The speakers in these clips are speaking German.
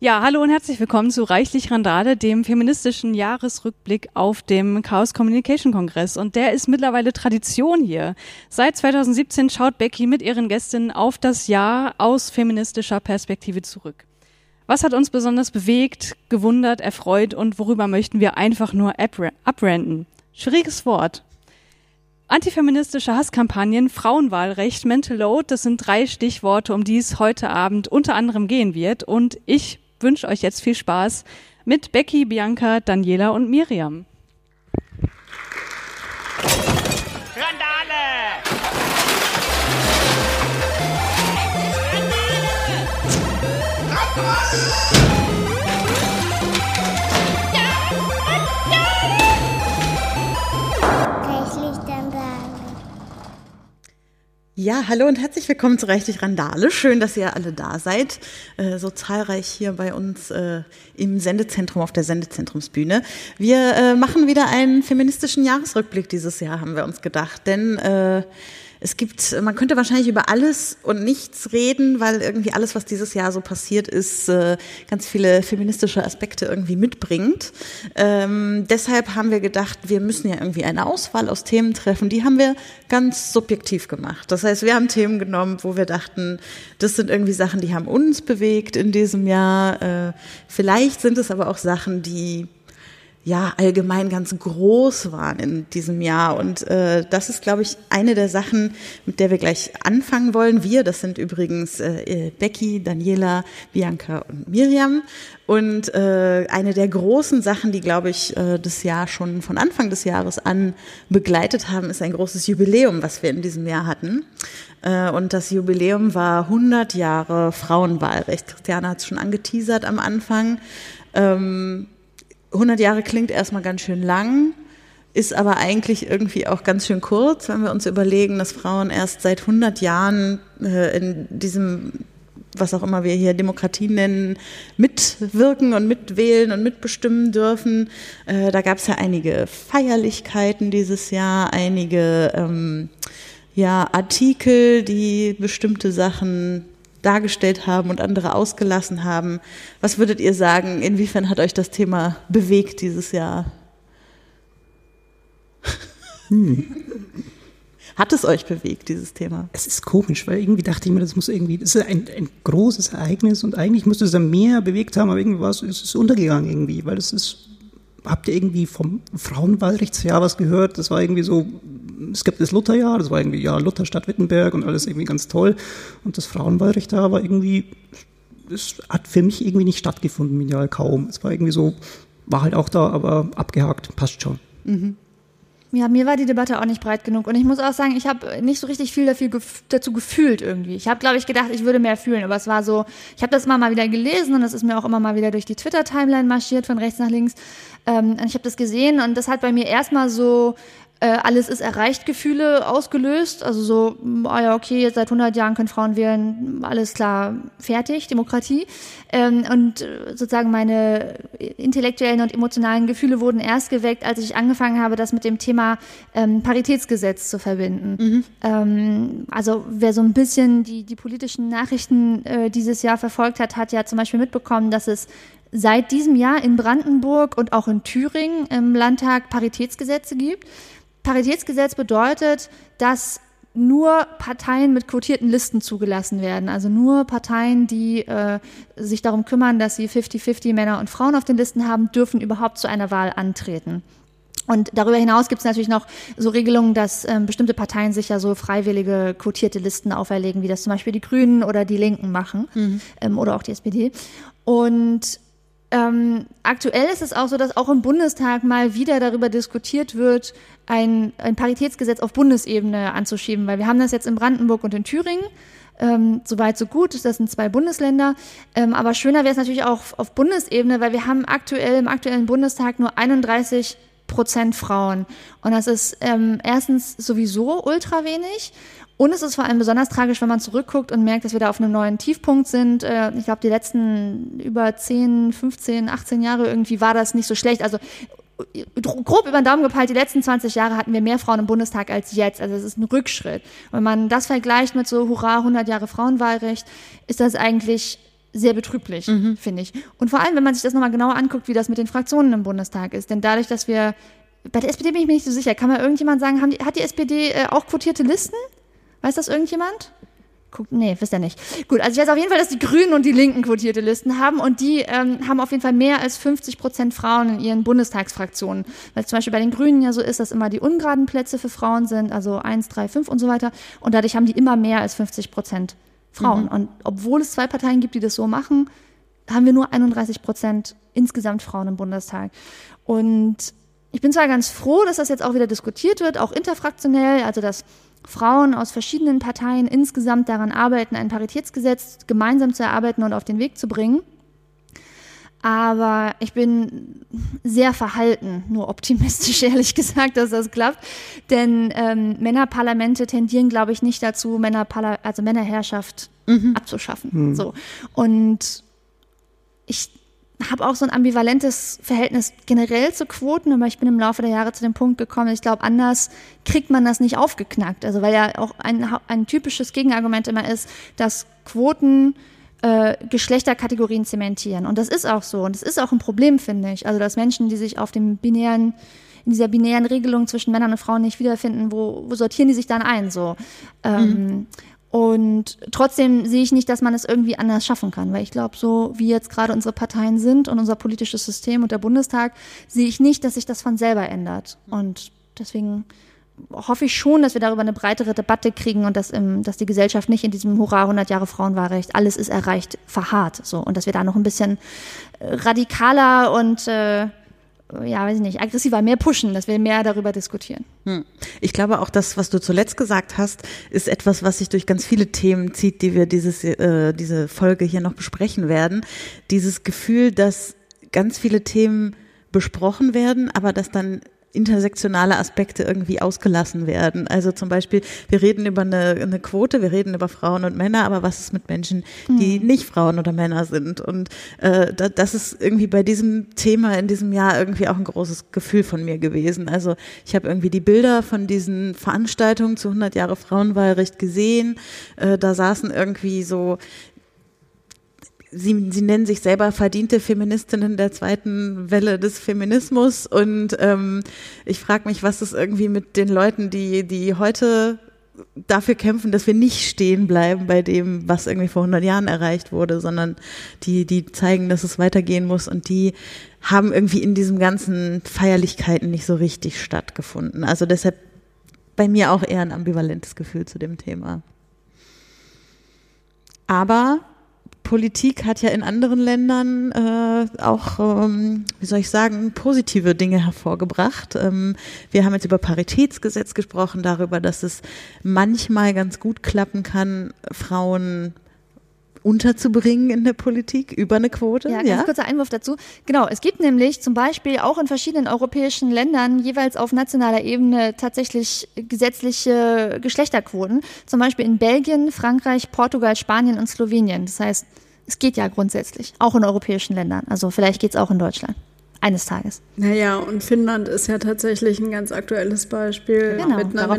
Ja, hallo und herzlich willkommen zu Reichlich Randale, dem feministischen Jahresrückblick auf dem Chaos Communication Kongress. Und der ist mittlerweile Tradition hier. Seit 2017 schaut Becky mit ihren Gästinnen auf das Jahr aus feministischer Perspektive zurück. Was hat uns besonders bewegt, gewundert, erfreut und worüber möchten wir einfach nur abranden? Schwieriges Wort. Antifeministische Hasskampagnen, Frauenwahlrecht, Mental Load, das sind drei Stichworte, um die es heute Abend unter anderem gehen wird. Und ich wünsche euch jetzt viel Spaß mit Becky, Bianca, Daniela und Miriam. Ja, hallo und herzlich willkommen zu Reichlich Randale. Schön, dass ihr alle da seid. Äh, so zahlreich hier bei uns äh, im Sendezentrum auf der Sendezentrumsbühne. Wir äh, machen wieder einen feministischen Jahresrückblick dieses Jahr, haben wir uns gedacht. Denn es gibt, man könnte wahrscheinlich über alles und nichts reden, weil irgendwie alles, was dieses Jahr so passiert ist, äh, ganz viele feministische Aspekte irgendwie mitbringt. Ähm, deshalb haben wir gedacht, wir müssen ja irgendwie eine Auswahl aus Themen treffen. Die haben wir ganz subjektiv gemacht. Das heißt, wir haben Themen genommen, wo wir dachten, das sind irgendwie Sachen, die haben uns bewegt in diesem Jahr. Äh, vielleicht sind es aber auch Sachen, die ja allgemein ganz groß waren in diesem Jahr. Und äh, das ist, glaube ich, eine der Sachen, mit der wir gleich anfangen wollen. Wir, das sind übrigens äh, Becky, Daniela, Bianca und Miriam. Und äh, eine der großen Sachen, die, glaube ich, äh, das Jahr schon von Anfang des Jahres an begleitet haben, ist ein großes Jubiläum, was wir in diesem Jahr hatten. Äh, und das Jubiläum war 100 Jahre Frauenwahlrecht. Christiane hat es schon angeteasert am Anfang. Ähm, 100 Jahre klingt erstmal ganz schön lang, ist aber eigentlich irgendwie auch ganz schön kurz, wenn wir uns überlegen, dass Frauen erst seit 100 Jahren äh, in diesem was auch immer wir hier Demokratie nennen, mitwirken und mitwählen und mitbestimmen dürfen. Äh, da gab es ja einige Feierlichkeiten dieses Jahr, einige ähm, ja, Artikel, die bestimmte Sachen dargestellt haben und andere ausgelassen haben. Was würdet ihr sagen, inwiefern hat euch das Thema bewegt dieses Jahr? Hm. Hat es euch bewegt, dieses Thema? Es ist komisch, weil irgendwie dachte ich mir, das muss irgendwie, das ist ein, ein großes Ereignis und eigentlich müsste es dann mehr bewegt haben, aber irgendwie war es, es ist untergegangen irgendwie, weil es ist, habt ihr irgendwie vom Frauenwahlrechtsjahr was gehört? Das war irgendwie so, es gibt das Lutherjahr, das war irgendwie, ja, Luther Stadt Wittenberg und alles irgendwie ganz toll. Und das Frauenwahlrecht da war irgendwie, das hat für mich irgendwie nicht stattgefunden, medial kaum. Es war irgendwie so, war halt auch da, aber abgehakt, passt schon. Mhm. Ja, mir war die Debatte auch nicht breit genug. Und ich muss auch sagen, ich habe nicht so richtig viel dafür, dazu gefühlt irgendwie. Ich habe, glaube ich, gedacht, ich würde mehr fühlen. Aber es war so, ich habe das immer mal wieder gelesen und es ist mir auch immer mal wieder durch die Twitter-Timeline marschiert, von rechts nach links. Ähm, ich habe das gesehen und das hat bei mir erstmal so äh, alles ist erreicht Gefühle ausgelöst. Also so, ah ja, okay, jetzt seit 100 Jahren können Frauen wählen, alles klar, fertig, Demokratie. Ähm, und äh, sozusagen meine intellektuellen und emotionalen Gefühle wurden erst geweckt, als ich angefangen habe, das mit dem Thema ähm, Paritätsgesetz zu verbinden. Mhm. Ähm, also wer so ein bisschen die, die politischen Nachrichten äh, dieses Jahr verfolgt hat, hat ja zum Beispiel mitbekommen, dass es seit diesem Jahr in Brandenburg und auch in Thüringen im Landtag Paritätsgesetze gibt. Paritätsgesetz bedeutet, dass nur Parteien mit quotierten Listen zugelassen werden. Also nur Parteien, die äh, sich darum kümmern, dass sie 50-50 Männer und Frauen auf den Listen haben, dürfen überhaupt zu einer Wahl antreten. Und darüber hinaus gibt es natürlich noch so Regelungen, dass ähm, bestimmte Parteien sich ja so freiwillige quotierte Listen auferlegen, wie das zum Beispiel die Grünen oder die Linken machen mhm. ähm, oder auch die SPD. Und ähm, aktuell ist es auch so, dass auch im Bundestag mal wieder darüber diskutiert wird, ein, ein Paritätsgesetz auf Bundesebene anzuschieben, weil wir haben das jetzt in Brandenburg und in Thüringen. Ähm, Soweit so gut, das sind zwei Bundesländer. Ähm, aber schöner wäre es natürlich auch auf Bundesebene, weil wir haben aktuell im aktuellen Bundestag nur 31 Prozent Frauen. Und das ist ähm, erstens sowieso ultra wenig. Und es ist vor allem besonders tragisch, wenn man zurückguckt und merkt, dass wir da auf einem neuen Tiefpunkt sind. Äh, ich glaube, die letzten über 10, 15, 18 Jahre irgendwie war das nicht so schlecht. Also grob über den Daumen gepeilt, die letzten 20 Jahre hatten wir mehr Frauen im Bundestag als jetzt. Also es ist ein Rückschritt. Wenn man das vergleicht mit so, hurra, 100 Jahre Frauenwahlrecht, ist das eigentlich sehr betrüblich, finde ich. Und vor allem, wenn man sich das nochmal genauer anguckt, wie das mit den Fraktionen im Bundestag ist. Denn dadurch, dass wir, bei der SPD bin ich mir nicht so sicher, kann mal irgendjemand sagen, die, hat die SPD äh, auch quotierte Listen? Weiß das irgendjemand? Guckt, nee, wisst ihr nicht. Gut, also ich weiß auf jeden Fall, dass die Grünen und die Linken quotierte Listen haben und die ähm, haben auf jeden Fall mehr als 50 Prozent Frauen in ihren Bundestagsfraktionen. Weil zum Beispiel bei den Grünen ja so ist, dass immer die ungeraden Plätze für Frauen sind, also 1, 3, 5 und so weiter. Und dadurch haben die immer mehr als 50 Prozent Frauen. Mhm. Und obwohl es zwei Parteien gibt, die das so machen, haben wir nur 31 Prozent insgesamt Frauen im Bundestag. Und ich bin zwar ganz froh, dass das jetzt auch wieder diskutiert wird, auch interfraktionell, also dass Frauen aus verschiedenen Parteien insgesamt daran arbeiten, ein Paritätsgesetz gemeinsam zu erarbeiten und auf den Weg zu bringen. Aber ich bin sehr verhalten, nur optimistisch ehrlich gesagt, dass das klappt. Denn ähm, Männerparlamente tendieren, glaube ich, nicht dazu, Männerparla also Männerherrschaft abzuschaffen. So. Und ich habe auch so ein ambivalentes Verhältnis generell zu Quoten, aber ich bin im Laufe der Jahre zu dem Punkt gekommen, ich glaube, anders kriegt man das nicht aufgeknackt. Also weil ja auch ein, ein typisches Gegenargument immer ist, dass Quoten äh, Geschlechterkategorien zementieren. Und das ist auch so. Und das ist auch ein Problem, finde ich. Also dass Menschen, die sich auf dem binären in dieser binären Regelung zwischen Männern und Frauen nicht wiederfinden, wo, wo sortieren die sich dann ein? So. Ähm, Und trotzdem sehe ich nicht, dass man es irgendwie anders schaffen kann, weil ich glaube, so wie jetzt gerade unsere Parteien sind und unser politisches System und der Bundestag, sehe ich nicht, dass sich das von selber ändert. Und deswegen hoffe ich schon, dass wir darüber eine breitere Debatte kriegen und dass, im, dass die Gesellschaft nicht in diesem Hurra 100 Jahre Frauenwahlrecht, alles ist erreicht, verharrt. So. Und dass wir da noch ein bisschen äh, radikaler und äh, ja, weiß ich nicht, aggressiver mehr pushen, dass wir mehr darüber diskutieren. Hm. Ich glaube auch, das, was du zuletzt gesagt hast, ist etwas, was sich durch ganz viele Themen zieht, die wir dieses, äh, diese Folge hier noch besprechen werden. Dieses Gefühl, dass ganz viele Themen besprochen werden, aber dass dann intersektionale Aspekte irgendwie ausgelassen werden. Also zum Beispiel, wir reden über eine, eine Quote, wir reden über Frauen und Männer, aber was ist mit Menschen, die nicht Frauen oder Männer sind? Und äh, da, das ist irgendwie bei diesem Thema in diesem Jahr irgendwie auch ein großes Gefühl von mir gewesen. Also ich habe irgendwie die Bilder von diesen Veranstaltungen zu 100 Jahre Frauenwahlrecht gesehen. Äh, da saßen irgendwie so Sie, sie nennen sich selber verdiente Feministinnen der zweiten Welle des Feminismus und ähm, ich frage mich, was ist irgendwie mit den Leuten, die, die heute dafür kämpfen, dass wir nicht stehen bleiben bei dem, was irgendwie vor 100 Jahren erreicht wurde, sondern die, die zeigen, dass es weitergehen muss und die haben irgendwie in diesen ganzen Feierlichkeiten nicht so richtig stattgefunden. Also deshalb bei mir auch eher ein ambivalentes Gefühl zu dem Thema. Aber Politik hat ja in anderen Ländern äh, auch, ähm, wie soll ich sagen, positive Dinge hervorgebracht. Ähm, wir haben jetzt über Paritätsgesetz gesprochen, darüber, dass es manchmal ganz gut klappen kann, Frauen unterzubringen in der Politik über eine Quote. Ja, ganz kurzer Einwurf dazu. Genau, es gibt nämlich zum Beispiel auch in verschiedenen europäischen Ländern jeweils auf nationaler Ebene tatsächlich gesetzliche Geschlechterquoten. Zum Beispiel in Belgien, Frankreich, Portugal, Spanien und Slowenien. Das heißt, es geht ja grundsätzlich, auch in europäischen Ländern. Also vielleicht geht es auch in Deutschland. Eines Tages. Naja, und Finnland ist ja tatsächlich ein ganz aktuelles Beispiel Genau, mit, einer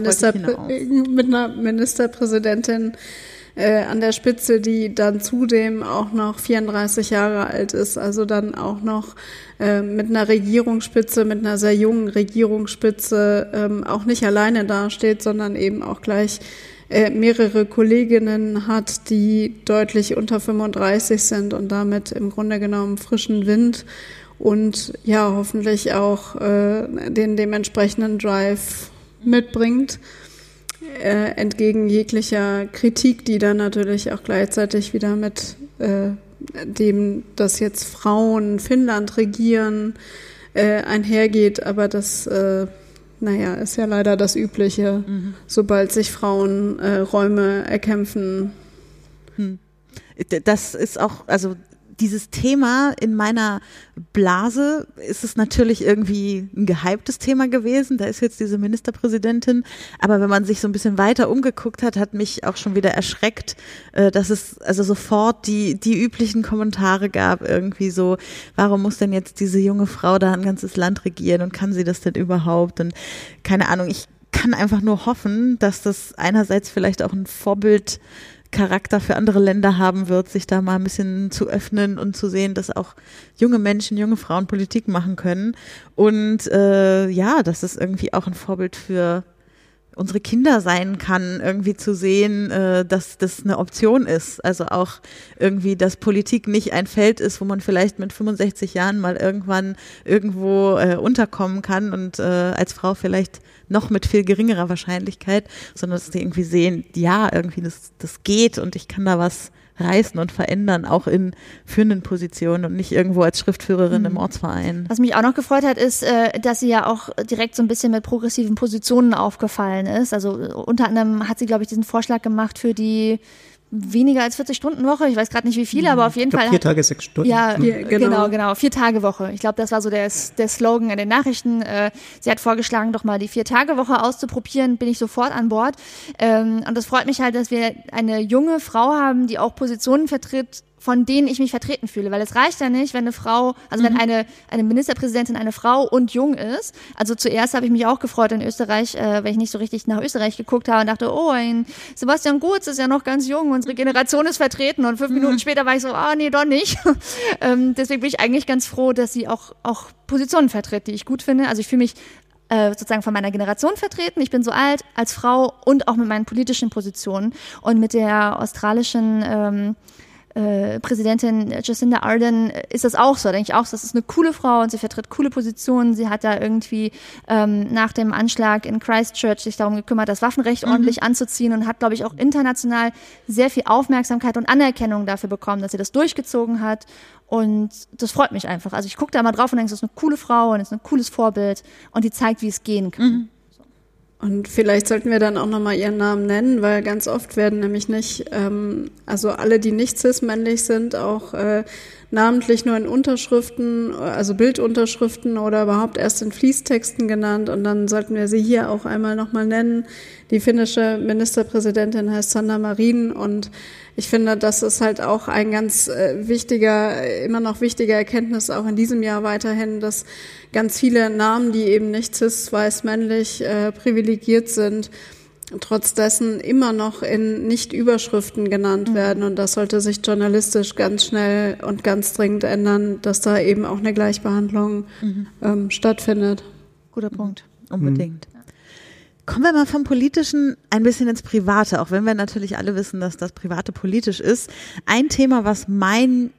mit einer Ministerpräsidentin äh, an der Spitze, die dann zudem auch noch 34 Jahre alt ist, also dann auch noch äh, mit einer Regierungsspitze, mit einer sehr jungen Regierungsspitze ähm, auch nicht alleine dasteht, sondern eben auch gleich äh, mehrere Kolleginnen hat, die deutlich unter 35 sind und damit im Grunde genommen frischen Wind und ja, hoffentlich auch äh, den dementsprechenden Drive mitbringt, äh, entgegen jeglicher Kritik, die dann natürlich auch gleichzeitig wieder mit äh, dem, dass jetzt Frauen Finnland regieren, äh, einhergeht, aber das, äh, naja, ist ja leider das Übliche, sobald sich Frauen äh, Räume erkämpfen, das ist auch, also dieses Thema in meiner Blase ist es natürlich irgendwie ein gehyptes Thema gewesen. Da ist jetzt diese Ministerpräsidentin. Aber wenn man sich so ein bisschen weiter umgeguckt hat, hat mich auch schon wieder erschreckt, äh, dass es also sofort die, die üblichen Kommentare gab. Irgendwie so, warum muss denn jetzt diese junge Frau da ein ganzes Land regieren und kann sie das denn überhaupt? Und keine Ahnung, ich kann einfach nur hoffen, dass das einerseits vielleicht auch ein Vorbild Charakter für andere Länder haben wird, sich da mal ein bisschen zu öffnen und zu sehen, dass auch junge Menschen, junge Frauen Politik machen können. Und äh, ja, das ist irgendwie auch ein Vorbild für unsere Kinder sein kann, irgendwie zu sehen, äh, dass das eine Option ist. Also auch irgendwie, dass Politik nicht ein Feld ist, wo man vielleicht mit 65 Jahren mal irgendwann irgendwo äh, unterkommen kann und äh, als Frau vielleicht noch mit viel geringerer Wahrscheinlichkeit, sondern dass sie irgendwie sehen, ja, irgendwie das, das geht und ich kann da was reißen und verändern, auch in führenden Positionen und nicht irgendwo als Schriftführerin mhm. im Ortsverein. Was mich auch noch gefreut hat, ist, äh, dass sie ja auch direkt so ein bisschen mit progressiven Positionen aufgefallen ist. Also unter anderem hat sie, glaube ich, diesen Vorschlag gemacht für die weniger als 40 Stunden Woche. Ich weiß gerade nicht wie viele, aber auf jeden Fall. Vier Tage, sechs Stunden. Ja, vier, genau. genau, genau. Vier Tage Woche. Ich glaube, das war so der, der Slogan in den Nachrichten. Äh, sie hat vorgeschlagen, doch mal die vier Tage Woche auszuprobieren. Bin ich sofort an Bord. Ähm, und das freut mich halt, dass wir eine junge Frau haben, die auch Positionen vertritt, von denen ich mich vertreten fühle. Weil es reicht ja nicht, wenn eine Frau, also mhm. wenn eine, eine Ministerpräsidentin eine Frau und jung ist. Also zuerst habe ich mich auch gefreut in Österreich, äh, weil ich nicht so richtig nach Österreich geguckt habe und dachte, oh, ein Sebastian Gutz ist ja noch ganz jung, unsere Generation ist vertreten. Und fünf mhm. Minuten später war ich so, ah, nee, doch nicht. ähm, deswegen bin ich eigentlich ganz froh, dass sie auch, auch Positionen vertritt, die ich gut finde. Also ich fühle mich äh, sozusagen von meiner Generation vertreten. Ich bin so alt als Frau und auch mit meinen politischen Positionen und mit der australischen ähm, äh, Präsidentin Jacinda Ardern ist das auch so. Da denke ich auch, das ist eine coole Frau und sie vertritt coole Positionen. Sie hat da irgendwie ähm, nach dem Anschlag in Christchurch sich darum gekümmert, das Waffenrecht mhm. ordentlich anzuziehen und hat, glaube ich, auch international sehr viel Aufmerksamkeit und Anerkennung dafür bekommen, dass sie das durchgezogen hat. Und das freut mich einfach. Also ich gucke da mal drauf und denke, das ist eine coole Frau und ist ein cooles Vorbild und die zeigt, wie es gehen kann. Mhm. Und vielleicht sollten wir dann auch nochmal ihren Namen nennen, weil ganz oft werden nämlich nicht, ähm, also alle, die nicht cis-männlich sind, auch äh, namentlich nur in Unterschriften, also Bildunterschriften oder überhaupt erst in Fließtexten genannt. Und dann sollten wir sie hier auch einmal nochmal nennen. Die finnische Ministerpräsidentin heißt Sanna Marin und ich finde, das ist halt auch ein ganz äh, wichtiger, immer noch wichtiger Erkenntnis auch in diesem Jahr weiterhin, dass ganz viele Namen, die eben nicht cis, weiß, männlich äh, privilegiert sind, trotz dessen immer noch in Nicht-Überschriften genannt mhm. werden. Und das sollte sich journalistisch ganz schnell und ganz dringend ändern, dass da eben auch eine Gleichbehandlung mhm. ähm, stattfindet. Guter Punkt. Unbedingt. Mhm. Kommen wir mal vom Politischen ein bisschen ins Private, auch wenn wir natürlich alle wissen, dass das Private politisch ist. Ein Thema, was mein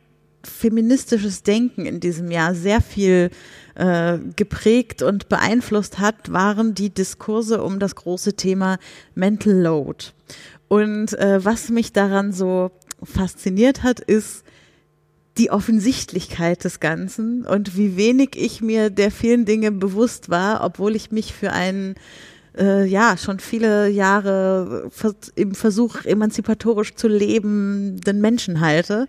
feministisches Denken in diesem Jahr sehr viel äh, geprägt und beeinflusst hat, waren die Diskurse um das große Thema Mental Load. Und äh, was mich daran so fasziniert hat, ist die Offensichtlichkeit des Ganzen und wie wenig ich mir der vielen Dinge bewusst war, obwohl ich mich für einen äh, ja schon viele Jahre im Versuch emanzipatorisch zu leben den Menschen halte.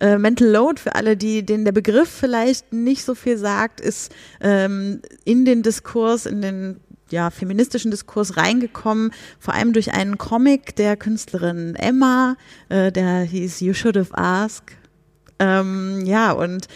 Äh, Mental Load für alle, die denen der Begriff vielleicht nicht so viel sagt, ist ähm, in den Diskurs, in den ja, feministischen Diskurs reingekommen, vor allem durch einen Comic der Künstlerin Emma, äh, der hieß You Should Have Asked. Ähm, ja, und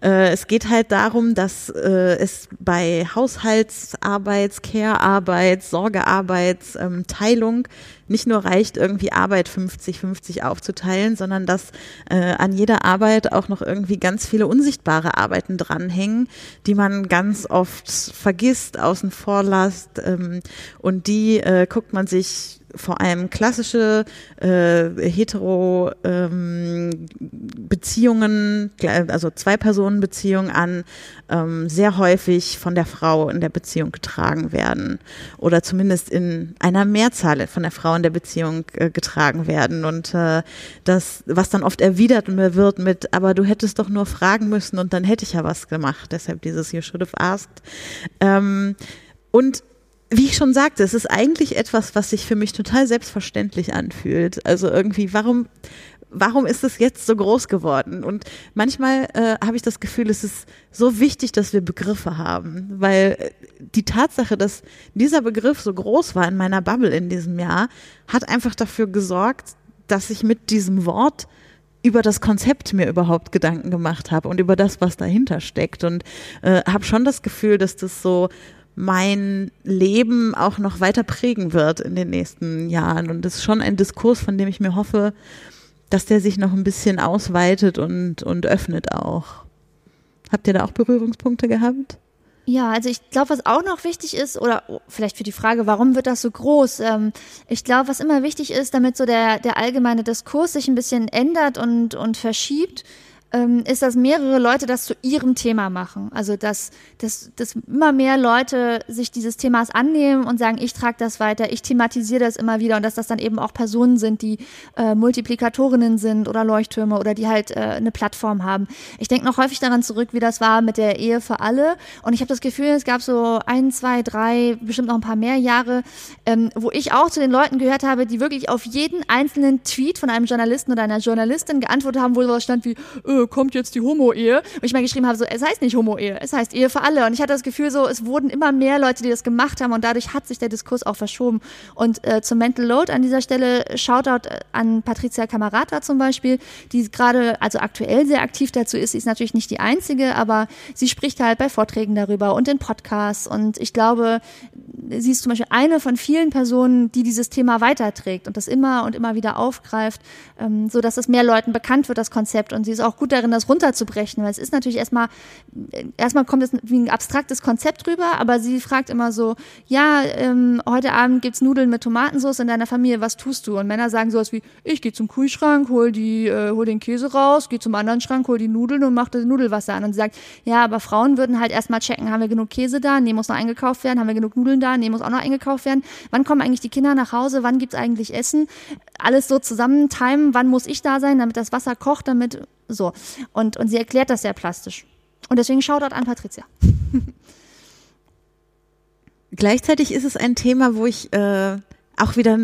äh, es geht halt darum, dass äh, es bei Haushaltsarbeits, Care-Arbeits, Sorgearbeits, ähm, Teilung nicht nur reicht, irgendwie Arbeit 50-50 aufzuteilen, sondern dass äh, an jeder Arbeit auch noch irgendwie ganz viele unsichtbare Arbeiten dranhängen, die man ganz oft vergisst, außen vor lässt. Ähm, und die äh, guckt man sich vor allem klassische äh, hetero ähm, Beziehungen, also Zwei-Personen-Beziehungen an, ähm, sehr häufig von der Frau in der Beziehung getragen werden oder zumindest in einer Mehrzahl von der Frau in der Beziehung äh, getragen werden und äh, das, was dann oft erwidert wird mit, aber du hättest doch nur fragen müssen und dann hätte ich ja was gemacht, deshalb dieses You should have asked. Ähm, und wie ich schon sagte, es ist eigentlich etwas, was sich für mich total selbstverständlich anfühlt. Also irgendwie, warum, warum ist es jetzt so groß geworden? Und manchmal äh, habe ich das Gefühl, es ist so wichtig, dass wir Begriffe haben, weil äh, die Tatsache, dass dieser Begriff so groß war in meiner Bubble in diesem Jahr, hat einfach dafür gesorgt, dass ich mit diesem Wort über das Konzept mir überhaupt Gedanken gemacht habe und über das, was dahinter steckt und äh, habe schon das Gefühl, dass das so mein Leben auch noch weiter prägen wird in den nächsten Jahren. Und das ist schon ein Diskurs, von dem ich mir hoffe, dass der sich noch ein bisschen ausweitet und, und öffnet auch. Habt ihr da auch Berührungspunkte gehabt? Ja, also ich glaube, was auch noch wichtig ist, oder vielleicht für die Frage, warum wird das so groß? Ähm, ich glaube, was immer wichtig ist, damit so der, der allgemeine Diskurs sich ein bisschen ändert und, und verschiebt, ähm, ist, dass mehrere Leute das zu ihrem Thema machen. Also dass, dass, dass immer mehr Leute sich dieses Themas annehmen und sagen, ich trage das weiter, ich thematisiere das immer wieder und dass das dann eben auch Personen sind, die äh, Multiplikatorinnen sind oder Leuchttürme oder die halt äh, eine Plattform haben. Ich denke noch häufig daran zurück, wie das war mit der Ehe für alle. Und ich habe das Gefühl, es gab so ein, zwei, drei, bestimmt noch ein paar mehr Jahre, ähm, wo ich auch zu den Leuten gehört habe, die wirklich auf jeden einzelnen Tweet von einem Journalisten oder einer Journalistin geantwortet haben, wo was stand wie, äh, kommt jetzt die Homo-Ehe. Und ich mal geschrieben habe, so, es heißt nicht Homo-Ehe, es heißt Ehe für alle. Und ich hatte das Gefühl, so, es wurden immer mehr Leute, die das gemacht haben und dadurch hat sich der Diskurs auch verschoben. Und äh, zum Mental Load an dieser Stelle Shoutout an Patricia Camarata zum Beispiel, die gerade, also aktuell sehr aktiv dazu ist. Sie ist natürlich nicht die einzige, aber sie spricht halt bei Vorträgen darüber und in Podcasts. Und ich glaube, sie ist zum Beispiel eine von vielen Personen, die dieses Thema weiterträgt und das immer und immer wieder aufgreift, ähm, so dass es mehr Leuten bekannt wird, das Konzept. Und sie ist auch gut darin, das runterzubrechen, weil es ist natürlich erstmal, erstmal kommt es wie ein abstraktes Konzept rüber, aber sie fragt immer so, ja, ähm, heute Abend gibt's Nudeln mit Tomatensauce in deiner Familie, was tust du? Und Männer sagen sowas wie, ich gehe zum Kühlschrank, hol die, äh, hol den Käse raus, gehe zum anderen Schrank, hol die Nudeln und mach das Nudelwasser an. Und sie sagt, ja, aber Frauen würden halt erstmal checken, haben wir genug Käse da? Nee, muss noch eingekauft werden. Haben wir genug Nudeln da? Nee, muss auch noch eingekauft werden. Wann kommen eigentlich die Kinder nach Hause? Wann gibt's eigentlich Essen? Alles so zusammen timen. Wann muss ich da sein, damit das Wasser kocht, damit so. Und, und sie erklärt das sehr plastisch. Und deswegen schaut dort an Patricia. Gleichzeitig ist es ein Thema, wo ich äh, auch wieder,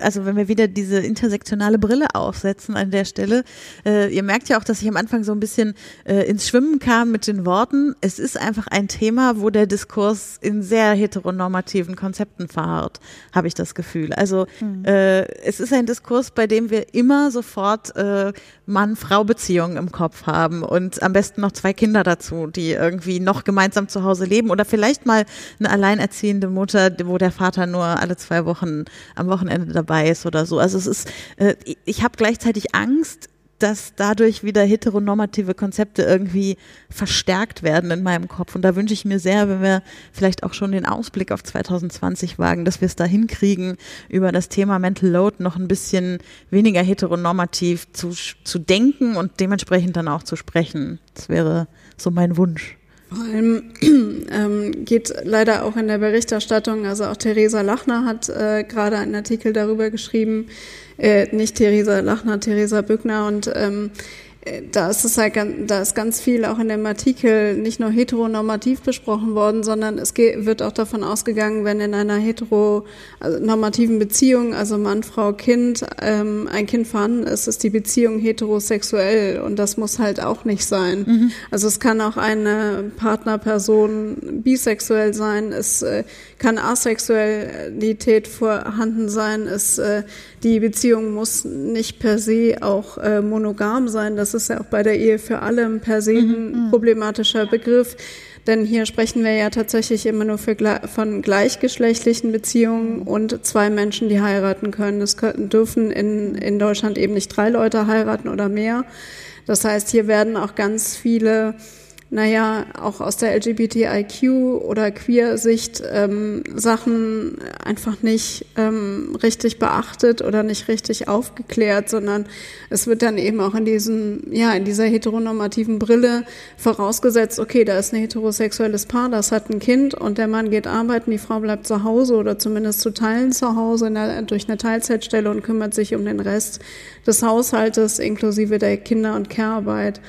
also wenn wir wieder diese intersektionale Brille aufsetzen an der Stelle, äh, ihr merkt ja auch, dass ich am Anfang so ein bisschen äh, ins Schwimmen kam mit den Worten. Es ist einfach ein Thema, wo der Diskurs in sehr heteronormativen Konzepten verharrt, habe ich das Gefühl. Also mhm. äh, es ist ein Diskurs, bei dem wir immer sofort äh, Mann-Frau-Beziehungen im Kopf haben und am besten noch zwei Kinder dazu, die irgendwie noch gemeinsam zu Hause leben oder vielleicht mal eine alleinerziehende Mutter, wo der Vater nur alle zwei Wochen am Wochenende dabei ist oder so. Also es ist, äh, ich habe gleichzeitig Angst, dass dadurch wieder heteronormative Konzepte irgendwie verstärkt werden in meinem Kopf. Und da wünsche ich mir sehr, wenn wir vielleicht auch schon den Ausblick auf 2020 wagen, dass wir es da hinkriegen, über das Thema Mental Load noch ein bisschen weniger heteronormativ zu, zu denken und dementsprechend dann auch zu sprechen. Das wäre so mein Wunsch. Vor allem ähm, geht leider auch in der Berichterstattung, also auch Theresa Lachner hat äh, gerade einen Artikel darüber geschrieben, äh, nicht Theresa Lachner, Theresa Bückner und ähm, da ist es halt, da ist ganz viel auch in dem Artikel nicht nur heteronormativ besprochen worden, sondern es wird auch davon ausgegangen, wenn in einer heteronormativen Beziehung, also Mann, Frau, Kind, ähm, ein Kind vorhanden ist, ist die Beziehung heterosexuell und das muss halt auch nicht sein. Mhm. Also es kann auch eine Partnerperson bisexuell sein, es äh, kann Asexualität vorhanden sein, es äh, die Beziehung muss nicht per se auch äh, monogam sein. Das ist ja auch bei der Ehe für alle per se ein mhm, mhm. problematischer Begriff. Denn hier sprechen wir ja tatsächlich immer nur für, von gleichgeschlechtlichen Beziehungen und zwei Menschen, die heiraten können. Es können, dürfen in, in Deutschland eben nicht drei Leute heiraten oder mehr. Das heißt, hier werden auch ganz viele naja, auch aus der LGBTIQ oder Queer-Sicht ähm, Sachen einfach nicht ähm, richtig beachtet oder nicht richtig aufgeklärt, sondern es wird dann eben auch in diesem, ja, in dieser heteronormativen Brille vorausgesetzt, okay, da ist ein heterosexuelles Paar, das hat ein Kind und der Mann geht arbeiten, die Frau bleibt zu Hause oder zumindest zu Teilen zu Hause der, durch eine Teilzeitstelle und kümmert sich um den Rest des Haushaltes inklusive der Kinder- und Care-Arbeit.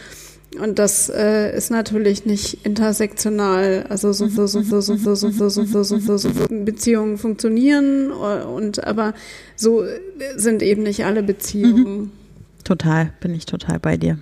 Und das äh, ist natürlich nicht intersektional. Also so so für so für so für so für so für so Beziehungen funktionieren und aber so sind eben nicht alle Beziehungen. Mhm. Total, bin ich total bei dir.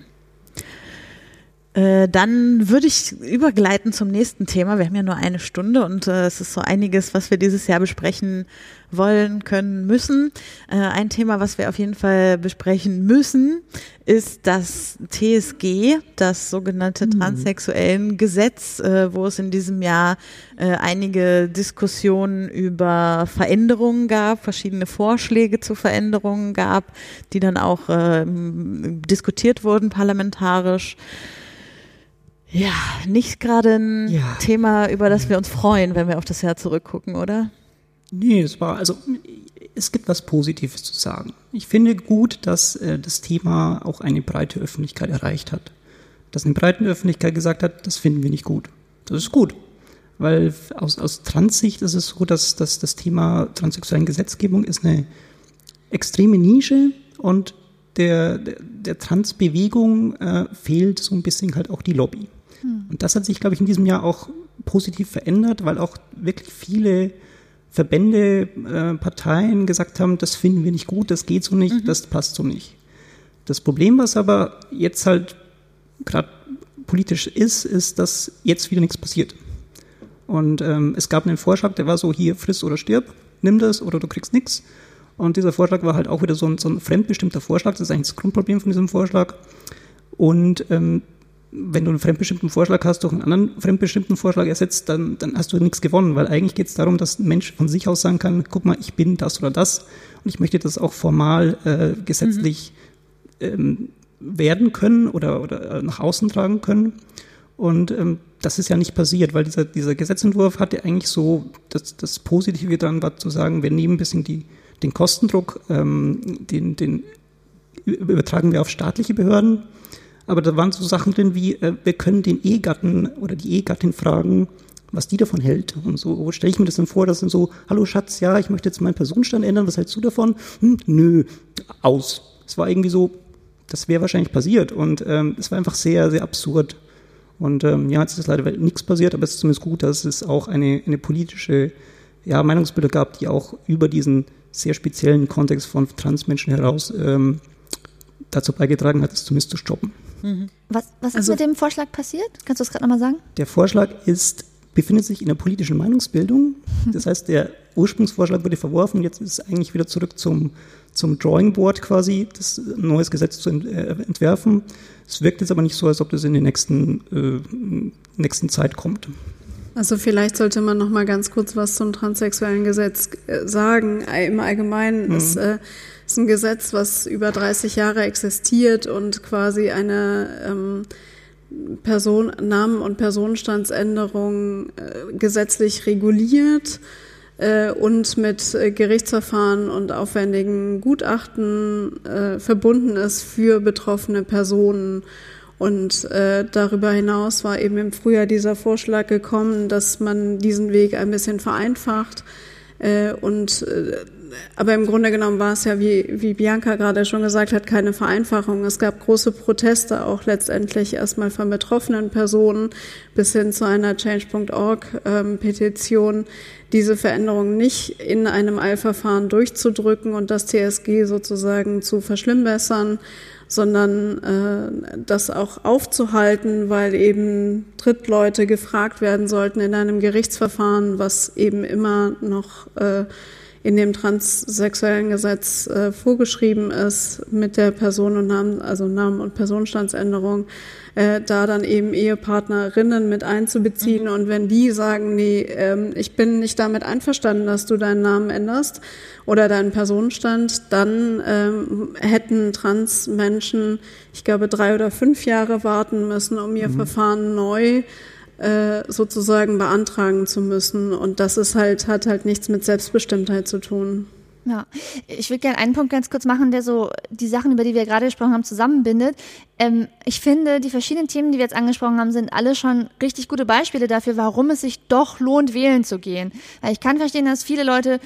Äh, dann würde ich übergleiten zum nächsten Thema. Wir haben ja nur eine Stunde und äh, es ist so einiges, was wir dieses Jahr besprechen wollen, können, müssen. Äh, ein Thema, was wir auf jeden Fall besprechen müssen, ist das TSG, das sogenannte mhm. transsexuellen Gesetz, äh, wo es in diesem Jahr äh, einige Diskussionen über Veränderungen gab, verschiedene Vorschläge zu Veränderungen gab, die dann auch äh, diskutiert wurden parlamentarisch. Ja, nicht gerade ein ja. Thema, über das wir uns freuen, wenn wir auf das Jahr zurückgucken, oder? Nee, es war, also es gibt was Positives zu sagen. Ich finde gut, dass äh, das Thema auch eine breite Öffentlichkeit erreicht hat. Dass eine breite Öffentlichkeit gesagt hat, das finden wir nicht gut. Das ist gut. Weil aus, aus Transsicht ist es so, dass, dass das Thema transsexuellen Gesetzgebung ist eine extreme Nische und der, der, der Transbewegung äh, fehlt so ein bisschen halt auch die Lobby. Hm. Und das hat sich, glaube ich, in diesem Jahr auch positiv verändert, weil auch wirklich viele Verbände, äh, Parteien gesagt haben, das finden wir nicht gut, das geht so nicht, mhm. das passt so nicht. Das Problem, was aber jetzt halt gerade politisch ist, ist, dass jetzt wieder nichts passiert. Und ähm, es gab einen Vorschlag, der war so, hier, friss oder stirb, nimm das oder du kriegst nichts. Und dieser Vorschlag war halt auch wieder so ein, so ein fremdbestimmter Vorschlag, das ist eigentlich das Grundproblem von diesem Vorschlag. Und ähm, wenn du einen fremdbestimmten Vorschlag hast, durch einen anderen fremdbestimmten Vorschlag ersetzt, dann, dann hast du nichts gewonnen, weil eigentlich geht es darum, dass ein Mensch von sich aus sagen kann, guck mal, ich bin das oder das und ich möchte das auch formal äh, gesetzlich mhm. ähm, werden können oder, oder äh, nach außen tragen können. Und ähm, das ist ja nicht passiert, weil dieser, dieser Gesetzentwurf hatte eigentlich so, das, das Positive daran war zu sagen, wir nehmen ein bisschen die, den Kostendruck, ähm, den, den übertragen wir auf staatliche Behörden aber da waren so Sachen drin wie, äh, wir können den Ehegatten oder die Ehegattin fragen, was die davon hält. Und so stelle ich mir das dann vor, dass dann so, hallo Schatz, ja, ich möchte jetzt meinen Personenstand ändern, was hältst du davon? Hm, nö, aus. Es war irgendwie so, das wäre wahrscheinlich passiert. Und ähm, es war einfach sehr, sehr absurd. Und ähm, ja, jetzt ist leider nichts passiert, aber es ist zumindest gut, dass es auch eine, eine politische ja, Meinungsbilder gab, die auch über diesen sehr speziellen Kontext von Transmenschen heraus ähm, dazu beigetragen hat, es zumindest zu stoppen. Was, was also, ist mit dem Vorschlag passiert? Kannst du das gerade nochmal sagen? Der Vorschlag ist, befindet sich in der politischen Meinungsbildung. Das heißt, der Ursprungsvorschlag wurde verworfen. Jetzt ist es eigentlich wieder zurück zum, zum Drawing Board quasi, das neues Gesetz zu äh, entwerfen. Es wirkt jetzt aber nicht so, als ob das in der nächsten, äh, nächsten Zeit kommt. Also vielleicht sollte man noch mal ganz kurz was zum transsexuellen Gesetz äh, sagen. Im Allgemeinen mhm. ist äh, ist ein Gesetz, was über 30 Jahre existiert und quasi eine ähm, Person, Namen- und Personenstandsänderung äh, gesetzlich reguliert äh, und mit äh, Gerichtsverfahren und aufwendigen Gutachten äh, verbunden ist für betroffene Personen. Und äh, darüber hinaus war eben im Frühjahr dieser Vorschlag gekommen, dass man diesen Weg ein bisschen vereinfacht äh, und äh, aber im Grunde genommen war es ja, wie, wie Bianca gerade schon gesagt hat, keine Vereinfachung. Es gab große Proteste auch letztendlich erstmal von betroffenen Personen bis hin zu einer Change.org-Petition, ähm, diese Veränderung nicht in einem Eilverfahren durchzudrücken und das TSG sozusagen zu verschlimmbessern, sondern äh, das auch aufzuhalten, weil eben Drittleute gefragt werden sollten in einem Gerichtsverfahren, was eben immer noch äh, in dem transsexuellen Gesetz äh, vorgeschrieben ist mit der Person und Namen, also Namen und Personenstandsänderung, äh, da dann eben Ehepartnerinnen mit einzubeziehen. Mhm. Und wenn die sagen, nee, ähm, ich bin nicht damit einverstanden, dass du deinen Namen änderst oder deinen Personenstand, dann ähm, hätten Transmenschen, ich glaube, drei oder fünf Jahre warten müssen, um ihr mhm. Verfahren neu äh, sozusagen beantragen zu müssen. Und das ist halt, hat halt nichts mit Selbstbestimmtheit zu tun. Ja, ich würde gerne einen Punkt ganz kurz machen, der so die Sachen, über die wir gerade gesprochen haben, zusammenbindet. Ähm, ich finde, die verschiedenen Themen, die wir jetzt angesprochen haben, sind alle schon richtig gute Beispiele dafür, warum es sich doch lohnt, wählen zu gehen. Weil ich kann verstehen, dass viele Leute äh,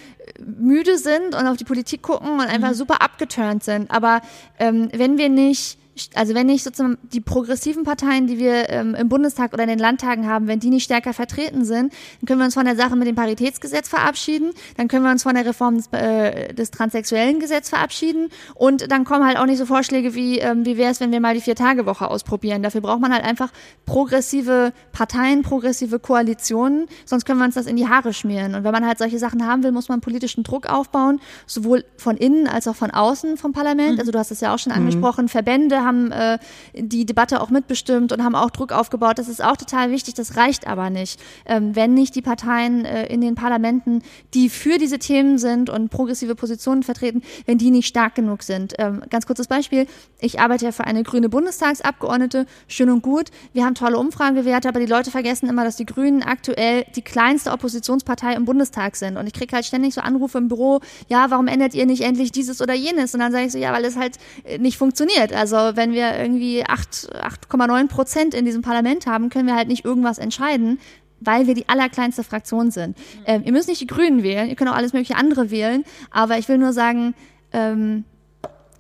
müde sind und auf die Politik gucken und einfach mhm. super abgeturnt sind. Aber ähm, wenn wir nicht also wenn nicht sozusagen die progressiven Parteien, die wir ähm, im Bundestag oder in den Landtagen haben, wenn die nicht stärker vertreten sind, dann können wir uns von der Sache mit dem Paritätsgesetz verabschieden, dann können wir uns von der Reform des, äh, des transsexuellen Gesetz verabschieden und dann kommen halt auch nicht so Vorschläge wie, ähm, wie wäre es, wenn wir mal die Vier-Tage-Woche ausprobieren. Dafür braucht man halt einfach progressive Parteien, progressive Koalitionen, sonst können wir uns das in die Haare schmieren. Und wenn man halt solche Sachen haben will, muss man politischen Druck aufbauen, sowohl von innen als auch von außen vom Parlament. Mhm. Also du hast es ja auch schon mhm. angesprochen, Verbände haben äh, die Debatte auch mitbestimmt und haben auch Druck aufgebaut. Das ist auch total wichtig, das reicht aber nicht. Ähm, wenn nicht die Parteien äh, in den Parlamenten, die für diese Themen sind und progressive Positionen vertreten, wenn die nicht stark genug sind. Ähm, ganz kurzes Beispiel, ich arbeite ja für eine grüne Bundestagsabgeordnete, schön und gut. Wir haben tolle Umfragewerte, aber die Leute vergessen immer, dass die Grünen aktuell die kleinste Oppositionspartei im Bundestag sind. Und ich kriege halt ständig so Anrufe im Büro, ja, warum ändert ihr nicht endlich dieses oder jenes? Und dann sage ich so, ja, weil es halt äh, nicht funktioniert. Also wenn wir irgendwie 8,9 Prozent in diesem Parlament haben, können wir halt nicht irgendwas entscheiden, weil wir die allerkleinste Fraktion sind. Ähm, ihr müsst nicht die Grünen wählen, ihr könnt auch alles mögliche andere wählen, aber ich will nur sagen, ähm,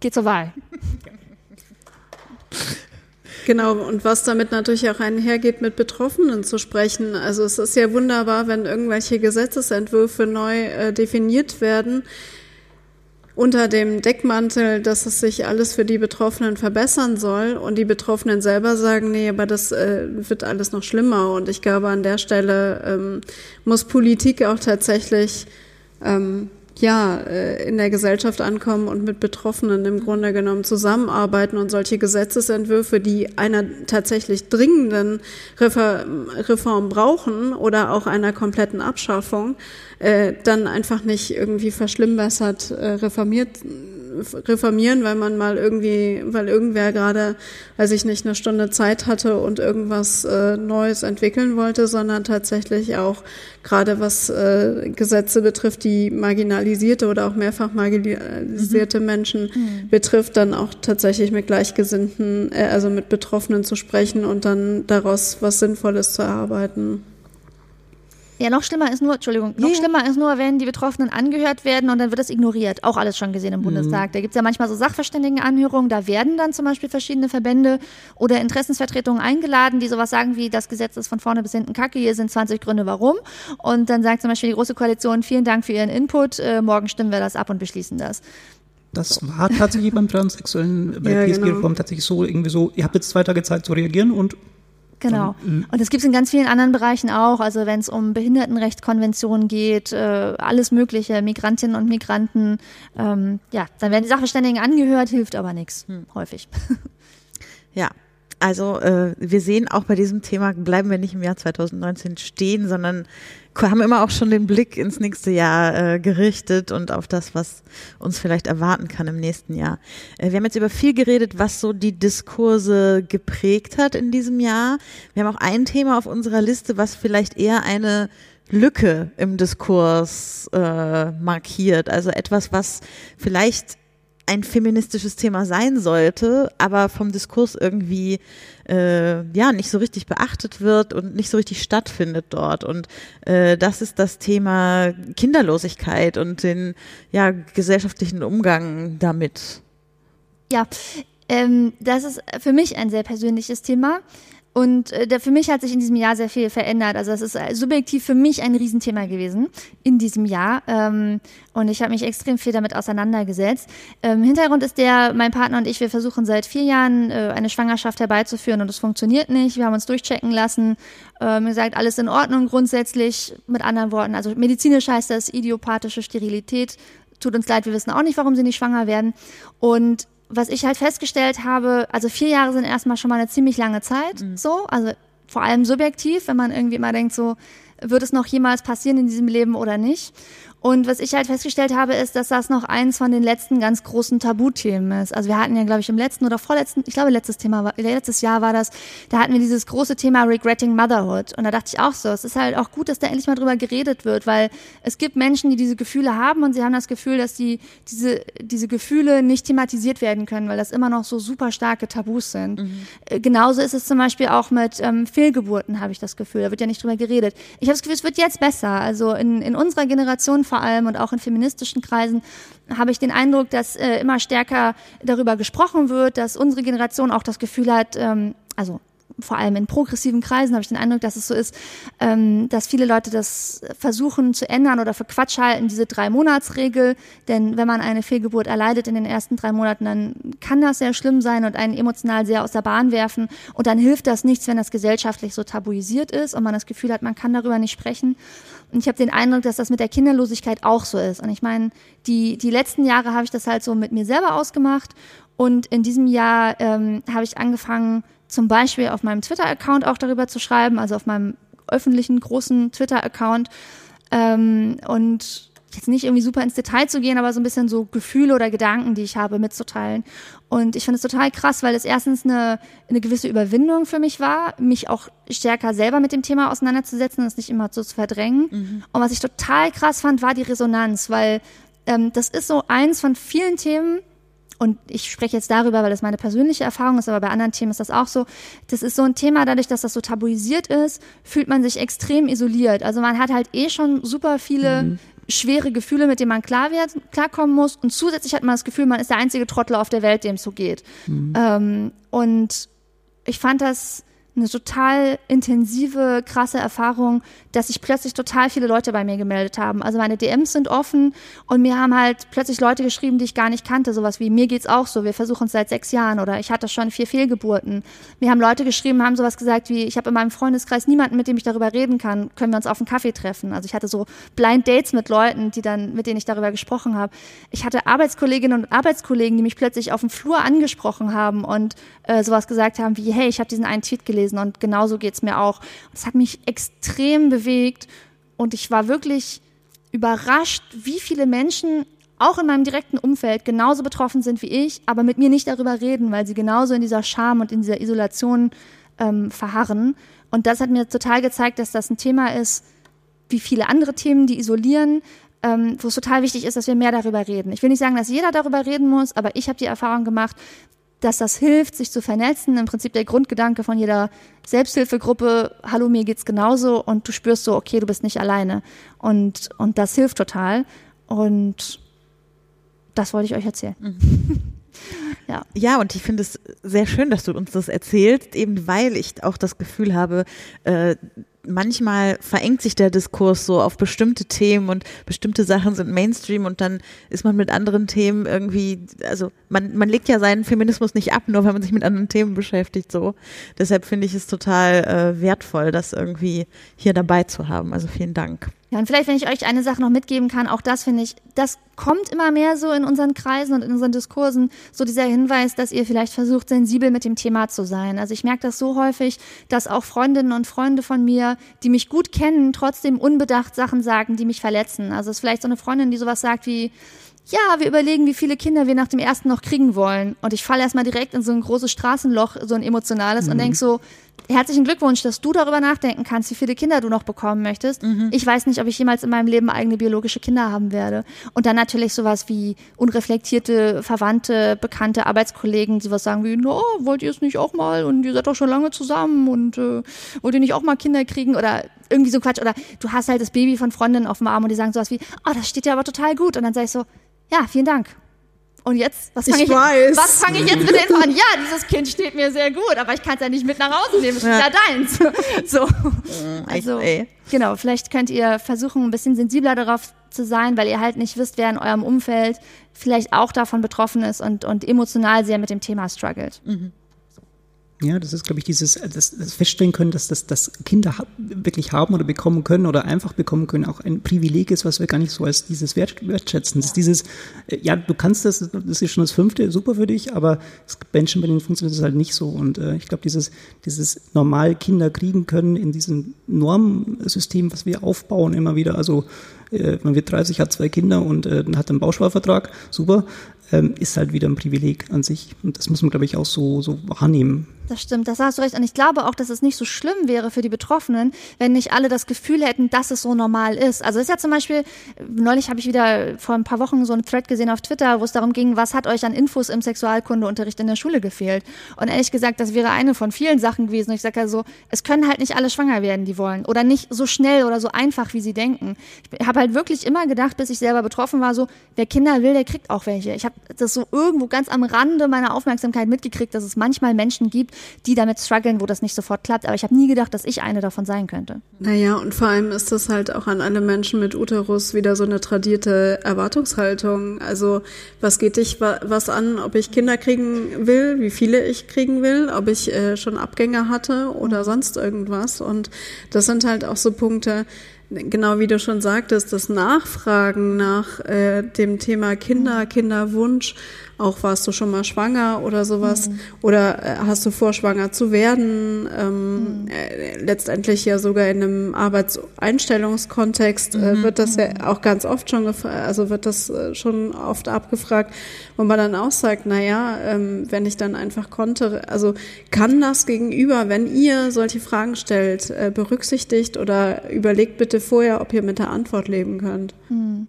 geht zur Wahl. Genau, und was damit natürlich auch einhergeht, mit Betroffenen zu sprechen. Also es ist ja wunderbar, wenn irgendwelche Gesetzesentwürfe neu äh, definiert werden unter dem Deckmantel, dass es sich alles für die Betroffenen verbessern soll und die Betroffenen selber sagen, nee, aber das äh, wird alles noch schlimmer. Und ich glaube, an der Stelle ähm, muss Politik auch tatsächlich ähm, ja, äh, in der Gesellschaft ankommen und mit Betroffenen im Grunde genommen zusammenarbeiten und solche Gesetzesentwürfe, die einer tatsächlich dringenden Reform brauchen oder auch einer kompletten Abschaffung, äh, dann einfach nicht irgendwie verschlimmbessert äh, reformiert reformieren, weil man mal irgendwie, weil irgendwer gerade, weiß ich nicht, eine Stunde Zeit hatte und irgendwas äh, Neues entwickeln wollte, sondern tatsächlich auch gerade was äh, Gesetze betrifft, die marginalisierte oder auch mehrfach marginalisierte mhm. Menschen mhm. betrifft, dann auch tatsächlich mit Gleichgesinnten, äh, also mit Betroffenen zu sprechen und dann daraus was Sinnvolles zu erarbeiten. Ja, noch schlimmer ist nur, Entschuldigung, noch yeah. schlimmer ist nur, wenn die Betroffenen angehört werden und dann wird das ignoriert. Auch alles schon gesehen im mhm. Bundestag. Da gibt's ja manchmal so Sachverständigenanhörungen, da werden dann zum Beispiel verschiedene Verbände oder Interessensvertretungen eingeladen, die sowas sagen wie, das Gesetz ist von vorne bis hinten kacke, hier sind 20 Gründe warum. Und dann sagt zum Beispiel die Große Koalition, vielen Dank für Ihren Input, äh, morgen stimmen wir das ab und beschließen das. Das war tatsächlich beim transsexuellen, bei der ja, PSG-Reform genau. tatsächlich so, irgendwie so, ihr habt jetzt zwei Tage Zeit zu reagieren und Genau. Mhm. Und das gibt es in ganz vielen anderen Bereichen auch. Also wenn es um Behindertenrechtskonventionen geht, äh, alles Mögliche, Migrantinnen und Migranten, ähm, ja, dann werden die Sachverständigen angehört, hilft aber nichts, hm. häufig. Ja, also äh, wir sehen auch bei diesem Thema bleiben wir nicht im Jahr 2019 stehen, sondern haben immer auch schon den Blick ins nächste Jahr äh, gerichtet und auf das, was uns vielleicht erwarten kann im nächsten Jahr. Äh, wir haben jetzt über viel geredet, was so die Diskurse geprägt hat in diesem Jahr. Wir haben auch ein Thema auf unserer Liste, was vielleicht eher eine Lücke im Diskurs äh, markiert. Also etwas, was vielleicht ein feministisches Thema sein sollte, aber vom Diskurs irgendwie äh, ja nicht so richtig beachtet wird und nicht so richtig stattfindet dort. Und äh, das ist das Thema Kinderlosigkeit und den ja gesellschaftlichen Umgang damit. Ja, ähm, das ist für mich ein sehr persönliches Thema. Und äh, für mich hat sich in diesem Jahr sehr viel verändert. Also es ist äh, subjektiv für mich ein Riesenthema gewesen in diesem Jahr. Ähm, und ich habe mich extrem viel damit auseinandergesetzt. Ähm, Hintergrund ist der, mein Partner und ich, wir versuchen seit vier Jahren äh, eine Schwangerschaft herbeizuführen und es funktioniert nicht. Wir haben uns durchchecken lassen, ähm, gesagt, alles in Ordnung grundsätzlich. Mit anderen Worten, also medizinisch heißt das idiopathische Sterilität. Tut uns leid, wir wissen auch nicht, warum sie nicht schwanger werden. Und was ich halt festgestellt habe, also vier Jahre sind erstmal schon mal eine ziemlich lange Zeit, mhm. so, also vor allem subjektiv, wenn man irgendwie immer denkt, so, wird es noch jemals passieren in diesem Leben oder nicht? Und was ich halt festgestellt habe, ist, dass das noch eins von den letzten ganz großen Tabuthemen ist. Also wir hatten ja, glaube ich, im letzten oder vorletzten, ich glaube, letztes Thema, war, letztes Jahr war das, da hatten wir dieses große Thema Regretting Motherhood. Und da dachte ich auch so, es ist halt auch gut, dass da endlich mal drüber geredet wird, weil es gibt Menschen, die diese Gefühle haben und sie haben das Gefühl, dass die, diese, diese Gefühle nicht thematisiert werden können, weil das immer noch so super starke Tabus sind. Mhm. Äh, genauso ist es zum Beispiel auch mit ähm, Fehlgeburten, habe ich das Gefühl. Da wird ja nicht drüber geredet. Ich habe das Gefühl, es wird jetzt besser. Also in, in unserer Generation vor vor allem und auch in feministischen Kreisen, habe ich den Eindruck, dass äh, immer stärker darüber gesprochen wird, dass unsere Generation auch das Gefühl hat, ähm, also vor allem in progressiven Kreisen habe ich den Eindruck, dass es so ist, ähm, dass viele Leute das versuchen zu ändern oder für Quatsch halten, diese Drei-Monats-Regel. Denn wenn man eine Fehlgeburt erleidet in den ersten drei Monaten, dann kann das sehr schlimm sein und einen emotional sehr aus der Bahn werfen. Und dann hilft das nichts, wenn das gesellschaftlich so tabuisiert ist und man das Gefühl hat, man kann darüber nicht sprechen. Und ich habe den Eindruck, dass das mit der Kinderlosigkeit auch so ist. Und ich meine, die, die letzten Jahre habe ich das halt so mit mir selber ausgemacht. Und in diesem Jahr ähm, habe ich angefangen, zum Beispiel auf meinem Twitter-Account auch darüber zu schreiben, also auf meinem öffentlichen großen Twitter-Account. Ähm, und jetzt nicht irgendwie super ins Detail zu gehen, aber so ein bisschen so Gefühle oder Gedanken, die ich habe, mitzuteilen. Und ich finde es total krass, weil es erstens eine, eine gewisse Überwindung für mich war, mich auch stärker selber mit dem Thema auseinanderzusetzen und es nicht immer so zu verdrängen. Mhm. Und was ich total krass fand, war die Resonanz, weil ähm, das ist so eins von vielen Themen, und ich spreche jetzt darüber, weil das meine persönliche Erfahrung ist, aber bei anderen Themen ist das auch so. Das ist so ein Thema, dadurch, dass das so tabuisiert ist, fühlt man sich extrem isoliert. Also man hat halt eh schon super viele mhm. Schwere Gefühle, mit denen man klar wird, klarkommen muss. Und zusätzlich hat man das Gefühl, man ist der einzige Trottel auf der Welt, dem es so geht. Mhm. Ähm, und ich fand das eine total intensive, krasse Erfahrung, dass sich plötzlich total viele Leute bei mir gemeldet haben. Also meine DMs sind offen und mir haben halt plötzlich Leute geschrieben, die ich gar nicht kannte. Sowas wie, mir geht's auch so, wir versuchen es seit sechs Jahren oder ich hatte schon vier Fehlgeburten. Mir haben Leute geschrieben, haben sowas gesagt wie, ich habe in meinem Freundeskreis niemanden, mit dem ich darüber reden kann, können wir uns auf einen Kaffee treffen. Also ich hatte so Blind Dates mit Leuten, die dann, mit denen ich darüber gesprochen habe. Ich hatte Arbeitskolleginnen und Arbeitskollegen, die mich plötzlich auf dem Flur angesprochen haben und äh, sowas gesagt haben wie, hey, ich habe diesen einen Tweet gelesen und genauso geht's mir auch. Das hat mich extrem bewegt und ich war wirklich überrascht, wie viele Menschen auch in meinem direkten Umfeld genauso betroffen sind wie ich, aber mit mir nicht darüber reden, weil sie genauso in dieser Scham und in dieser Isolation ähm, verharren. Und das hat mir total gezeigt, dass das ein Thema ist, wie viele andere Themen, die isolieren, ähm, wo es total wichtig ist, dass wir mehr darüber reden. Ich will nicht sagen, dass jeder darüber reden muss, aber ich habe die Erfahrung gemacht, dass das hilft, sich zu vernetzen. Im Prinzip der Grundgedanke von jeder Selbsthilfegruppe, hallo, mir geht's genauso und du spürst so, okay, du bist nicht alleine. Und, und das hilft total. Und das wollte ich euch erzählen. Mhm. Ja. ja, und ich finde es sehr schön, dass du uns das erzählst, eben weil ich auch das Gefühl habe, äh, manchmal verengt sich der Diskurs so auf bestimmte Themen und bestimmte Sachen sind Mainstream und dann ist man mit anderen Themen irgendwie, also man, man legt ja seinen Feminismus nicht ab, nur wenn man sich mit anderen Themen beschäftigt, so. Deshalb finde ich es total äh, wertvoll, das irgendwie hier dabei zu haben. Also vielen Dank. Ja, und vielleicht, wenn ich euch eine Sache noch mitgeben kann, auch das finde ich, das kommt immer mehr so in unseren Kreisen und in unseren Diskursen, so dieser Hinweis, dass ihr vielleicht versucht, sensibel mit dem Thema zu sein. Also ich merke das so häufig, dass auch Freundinnen und Freunde von mir, die mich gut kennen, trotzdem unbedacht Sachen sagen, die mich verletzen. Also es ist vielleicht so eine Freundin, die sowas sagt wie, ja, wir überlegen, wie viele Kinder wir nach dem ersten noch kriegen wollen. Und ich falle erstmal direkt in so ein großes Straßenloch, so ein emotionales, mhm. und denk so, herzlichen Glückwunsch, dass du darüber nachdenken kannst, wie viele Kinder du noch bekommen möchtest. Mhm. Ich weiß nicht, ob ich jemals in meinem Leben eigene biologische Kinder haben werde. Und dann natürlich sowas wie unreflektierte Verwandte, bekannte Arbeitskollegen, die was sagen wie, no, wollt ihr es nicht auch mal? Und ihr seid doch schon lange zusammen und äh, wollt ihr nicht auch mal Kinder kriegen? Oder irgendwie so Quatsch. Oder du hast halt das Baby von Freundinnen auf dem Arm und die sagen sowas wie, oh, das steht dir aber total gut. Und dann sag ich so, ja, vielen Dank. Und jetzt, was fange ich, ich was fange ich jetzt mit dem an? Ja, dieses Kind steht mir sehr gut, aber ich kann es ja nicht mit nach Hause nehmen. Es ist ja, ja deins. So. Also, genau, vielleicht könnt ihr versuchen, ein bisschen sensibler darauf zu sein, weil ihr halt nicht wisst, wer in eurem Umfeld vielleicht auch davon betroffen ist und, und emotional sehr mit dem Thema struggelt. Mhm. Ja, das ist, glaube ich, dieses das, das Feststellen können, dass das dass Kinder wirklich haben oder bekommen können oder einfach bekommen können, auch ein Privileg ist, was wir gar nicht so als dieses Wert, wertschätzen. Das ist dieses, äh, ja, du kannst das, das ist schon das fünfte, super für dich, aber es gibt Menschen, bei denen funktioniert das halt nicht so. Und äh, ich glaube, dieses, dieses normal Kinder kriegen können in diesem Normsystem, was wir aufbauen immer wieder, also äh, man wird 30, hat zwei Kinder und äh, hat einen Bausparvertrag, super, ähm, ist halt wieder ein Privileg an sich. Und das muss man, glaube ich, auch so, so wahrnehmen. Das stimmt, das hast du recht. Und ich glaube auch, dass es nicht so schlimm wäre für die Betroffenen, wenn nicht alle das Gefühl hätten, dass es so normal ist. Also ist ja zum Beispiel, neulich habe ich wieder vor ein paar Wochen so einen Thread gesehen auf Twitter, wo es darum ging, was hat euch an Infos im Sexualkundeunterricht in der Schule gefehlt? Und ehrlich gesagt, das wäre eine von vielen Sachen gewesen. Und ich sage ja so, es können halt nicht alle schwanger werden, die wollen. Oder nicht so schnell oder so einfach, wie sie denken. Ich habe halt wirklich immer gedacht, bis ich selber betroffen war, so, wer Kinder will, der kriegt auch welche. Ich habe das so irgendwo ganz am Rande meiner Aufmerksamkeit mitgekriegt, dass es manchmal Menschen gibt, die damit strugglen, wo das nicht sofort klappt. Aber ich habe nie gedacht, dass ich eine davon sein könnte. Naja, und vor allem ist das halt auch an alle Menschen mit Uterus wieder so eine tradierte Erwartungshaltung. Also was geht dich was an, ob ich Kinder kriegen will, wie viele ich kriegen will, ob ich äh, schon Abgänger hatte oder sonst irgendwas. Und das sind halt auch so Punkte, genau wie du schon sagtest, das Nachfragen nach äh, dem Thema Kinder, Kinderwunsch auch warst du schon mal schwanger oder sowas mhm. oder äh, hast du vor, schwanger zu werden, ähm, mhm. äh, letztendlich ja sogar in einem Arbeitseinstellungskontext äh, mhm. wird das ja mhm. auch ganz oft schon, also wird das äh, schon oft abgefragt, wo man dann auch sagt, na ja, ähm, wenn ich dann einfach konnte, also kann das Gegenüber, wenn ihr solche Fragen stellt, äh, berücksichtigt oder überlegt bitte vorher, ob ihr mit der Antwort leben könnt. Mhm.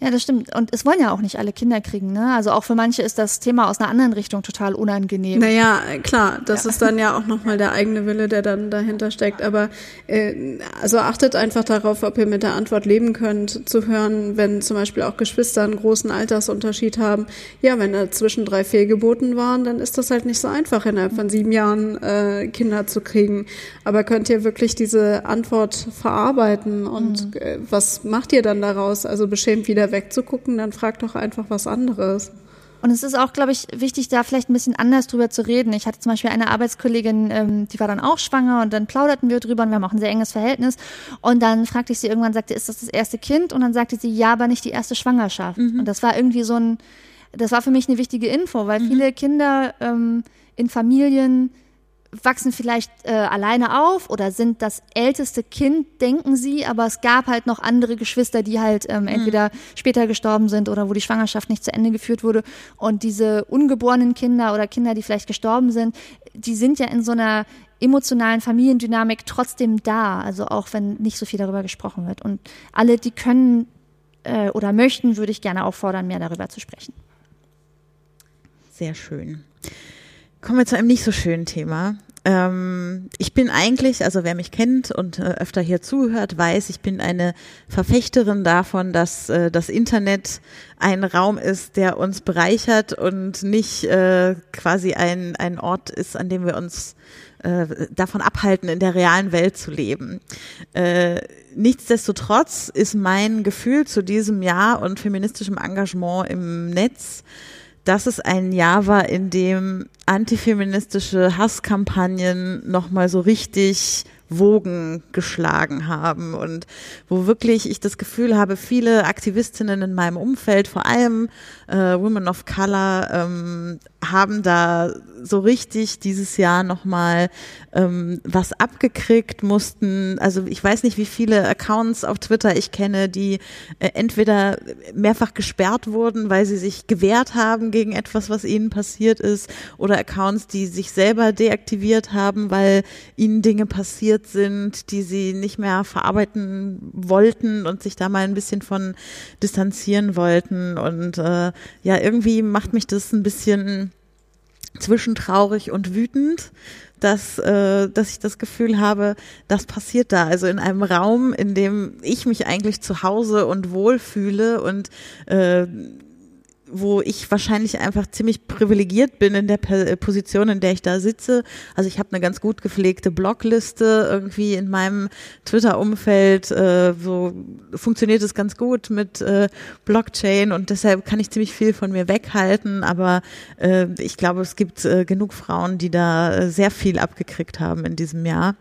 Ja, das stimmt. Und es wollen ja auch nicht alle Kinder kriegen, ne? Also auch für manche ist das Thema aus einer anderen Richtung total unangenehm. Naja, klar, das ja. ist dann ja auch nochmal der eigene Wille, der dann dahinter steckt. Aber äh, also achtet einfach darauf, ob ihr mit der Antwort leben könnt, zu hören, wenn zum Beispiel auch Geschwister einen großen Altersunterschied haben. Ja, wenn dazwischen drei Fehlgeboten waren, dann ist das halt nicht so einfach, innerhalb von sieben Jahren äh, Kinder zu kriegen. Aber könnt ihr wirklich diese Antwort verarbeiten und mhm. äh, was macht ihr dann daraus? Also beschämt wieder wegzugucken, dann frag doch einfach was anderes. Und es ist auch, glaube ich, wichtig, da vielleicht ein bisschen anders drüber zu reden. Ich hatte zum Beispiel eine Arbeitskollegin, ähm, die war dann auch schwanger und dann plauderten wir drüber und wir haben auch ein sehr enges Verhältnis. Und dann fragte ich sie irgendwann, sagte, ist das das erste Kind? Und dann sagte sie, ja, aber nicht die erste Schwangerschaft. Mhm. Und das war irgendwie so ein, das war für mich eine wichtige Info, weil mhm. viele Kinder ähm, in Familien wachsen vielleicht äh, alleine auf oder sind das älteste Kind, denken sie, aber es gab halt noch andere Geschwister, die halt ähm, mhm. entweder später gestorben sind oder wo die Schwangerschaft nicht zu Ende geführt wurde. Und diese ungeborenen Kinder oder Kinder, die vielleicht gestorben sind, die sind ja in so einer emotionalen Familiendynamik trotzdem da, also auch wenn nicht so viel darüber gesprochen wird. Und alle, die können äh, oder möchten, würde ich gerne auffordern, mehr darüber zu sprechen. Sehr schön. Kommen wir zu einem nicht so schönen Thema. Ähm, ich bin eigentlich, also wer mich kennt und äh, öfter hier zuhört, weiß, ich bin eine Verfechterin davon, dass äh, das Internet ein Raum ist, der uns bereichert und nicht äh, quasi ein, ein Ort ist, an dem wir uns äh, davon abhalten, in der realen Welt zu leben. Äh, nichtsdestotrotz ist mein Gefühl zu diesem Jahr und feministischem Engagement im Netz dass es ein Jahr war, in dem antifeministische Hasskampagnen nochmal so richtig Wogen geschlagen haben und wo wirklich ich das Gefühl habe, viele Aktivistinnen in meinem Umfeld, vor allem äh, Women of Color, ähm, haben da so richtig dieses Jahr nochmal ähm, was abgekriegt, mussten, also ich weiß nicht, wie viele Accounts auf Twitter ich kenne, die äh, entweder mehrfach gesperrt wurden, weil sie sich gewehrt haben gegen etwas, was ihnen passiert ist, oder Accounts, die sich selber deaktiviert haben, weil ihnen Dinge passiert sind, die sie nicht mehr verarbeiten wollten und sich da mal ein bisschen von distanzieren wollten. Und äh, ja, irgendwie macht mich das ein bisschen zwischen traurig und wütend, dass, äh, dass ich das Gefühl habe, das passiert da. Also in einem Raum, in dem ich mich eigentlich zu Hause und wohlfühle und äh, wo ich wahrscheinlich einfach ziemlich privilegiert bin in der Position, in der ich da sitze. Also ich habe eine ganz gut gepflegte Blogliste irgendwie in meinem Twitter-Umfeld. Äh, so funktioniert es ganz gut mit äh, Blockchain und deshalb kann ich ziemlich viel von mir weghalten. Aber äh, ich glaube, es gibt äh, genug Frauen, die da äh, sehr viel abgekriegt haben in diesem Jahr.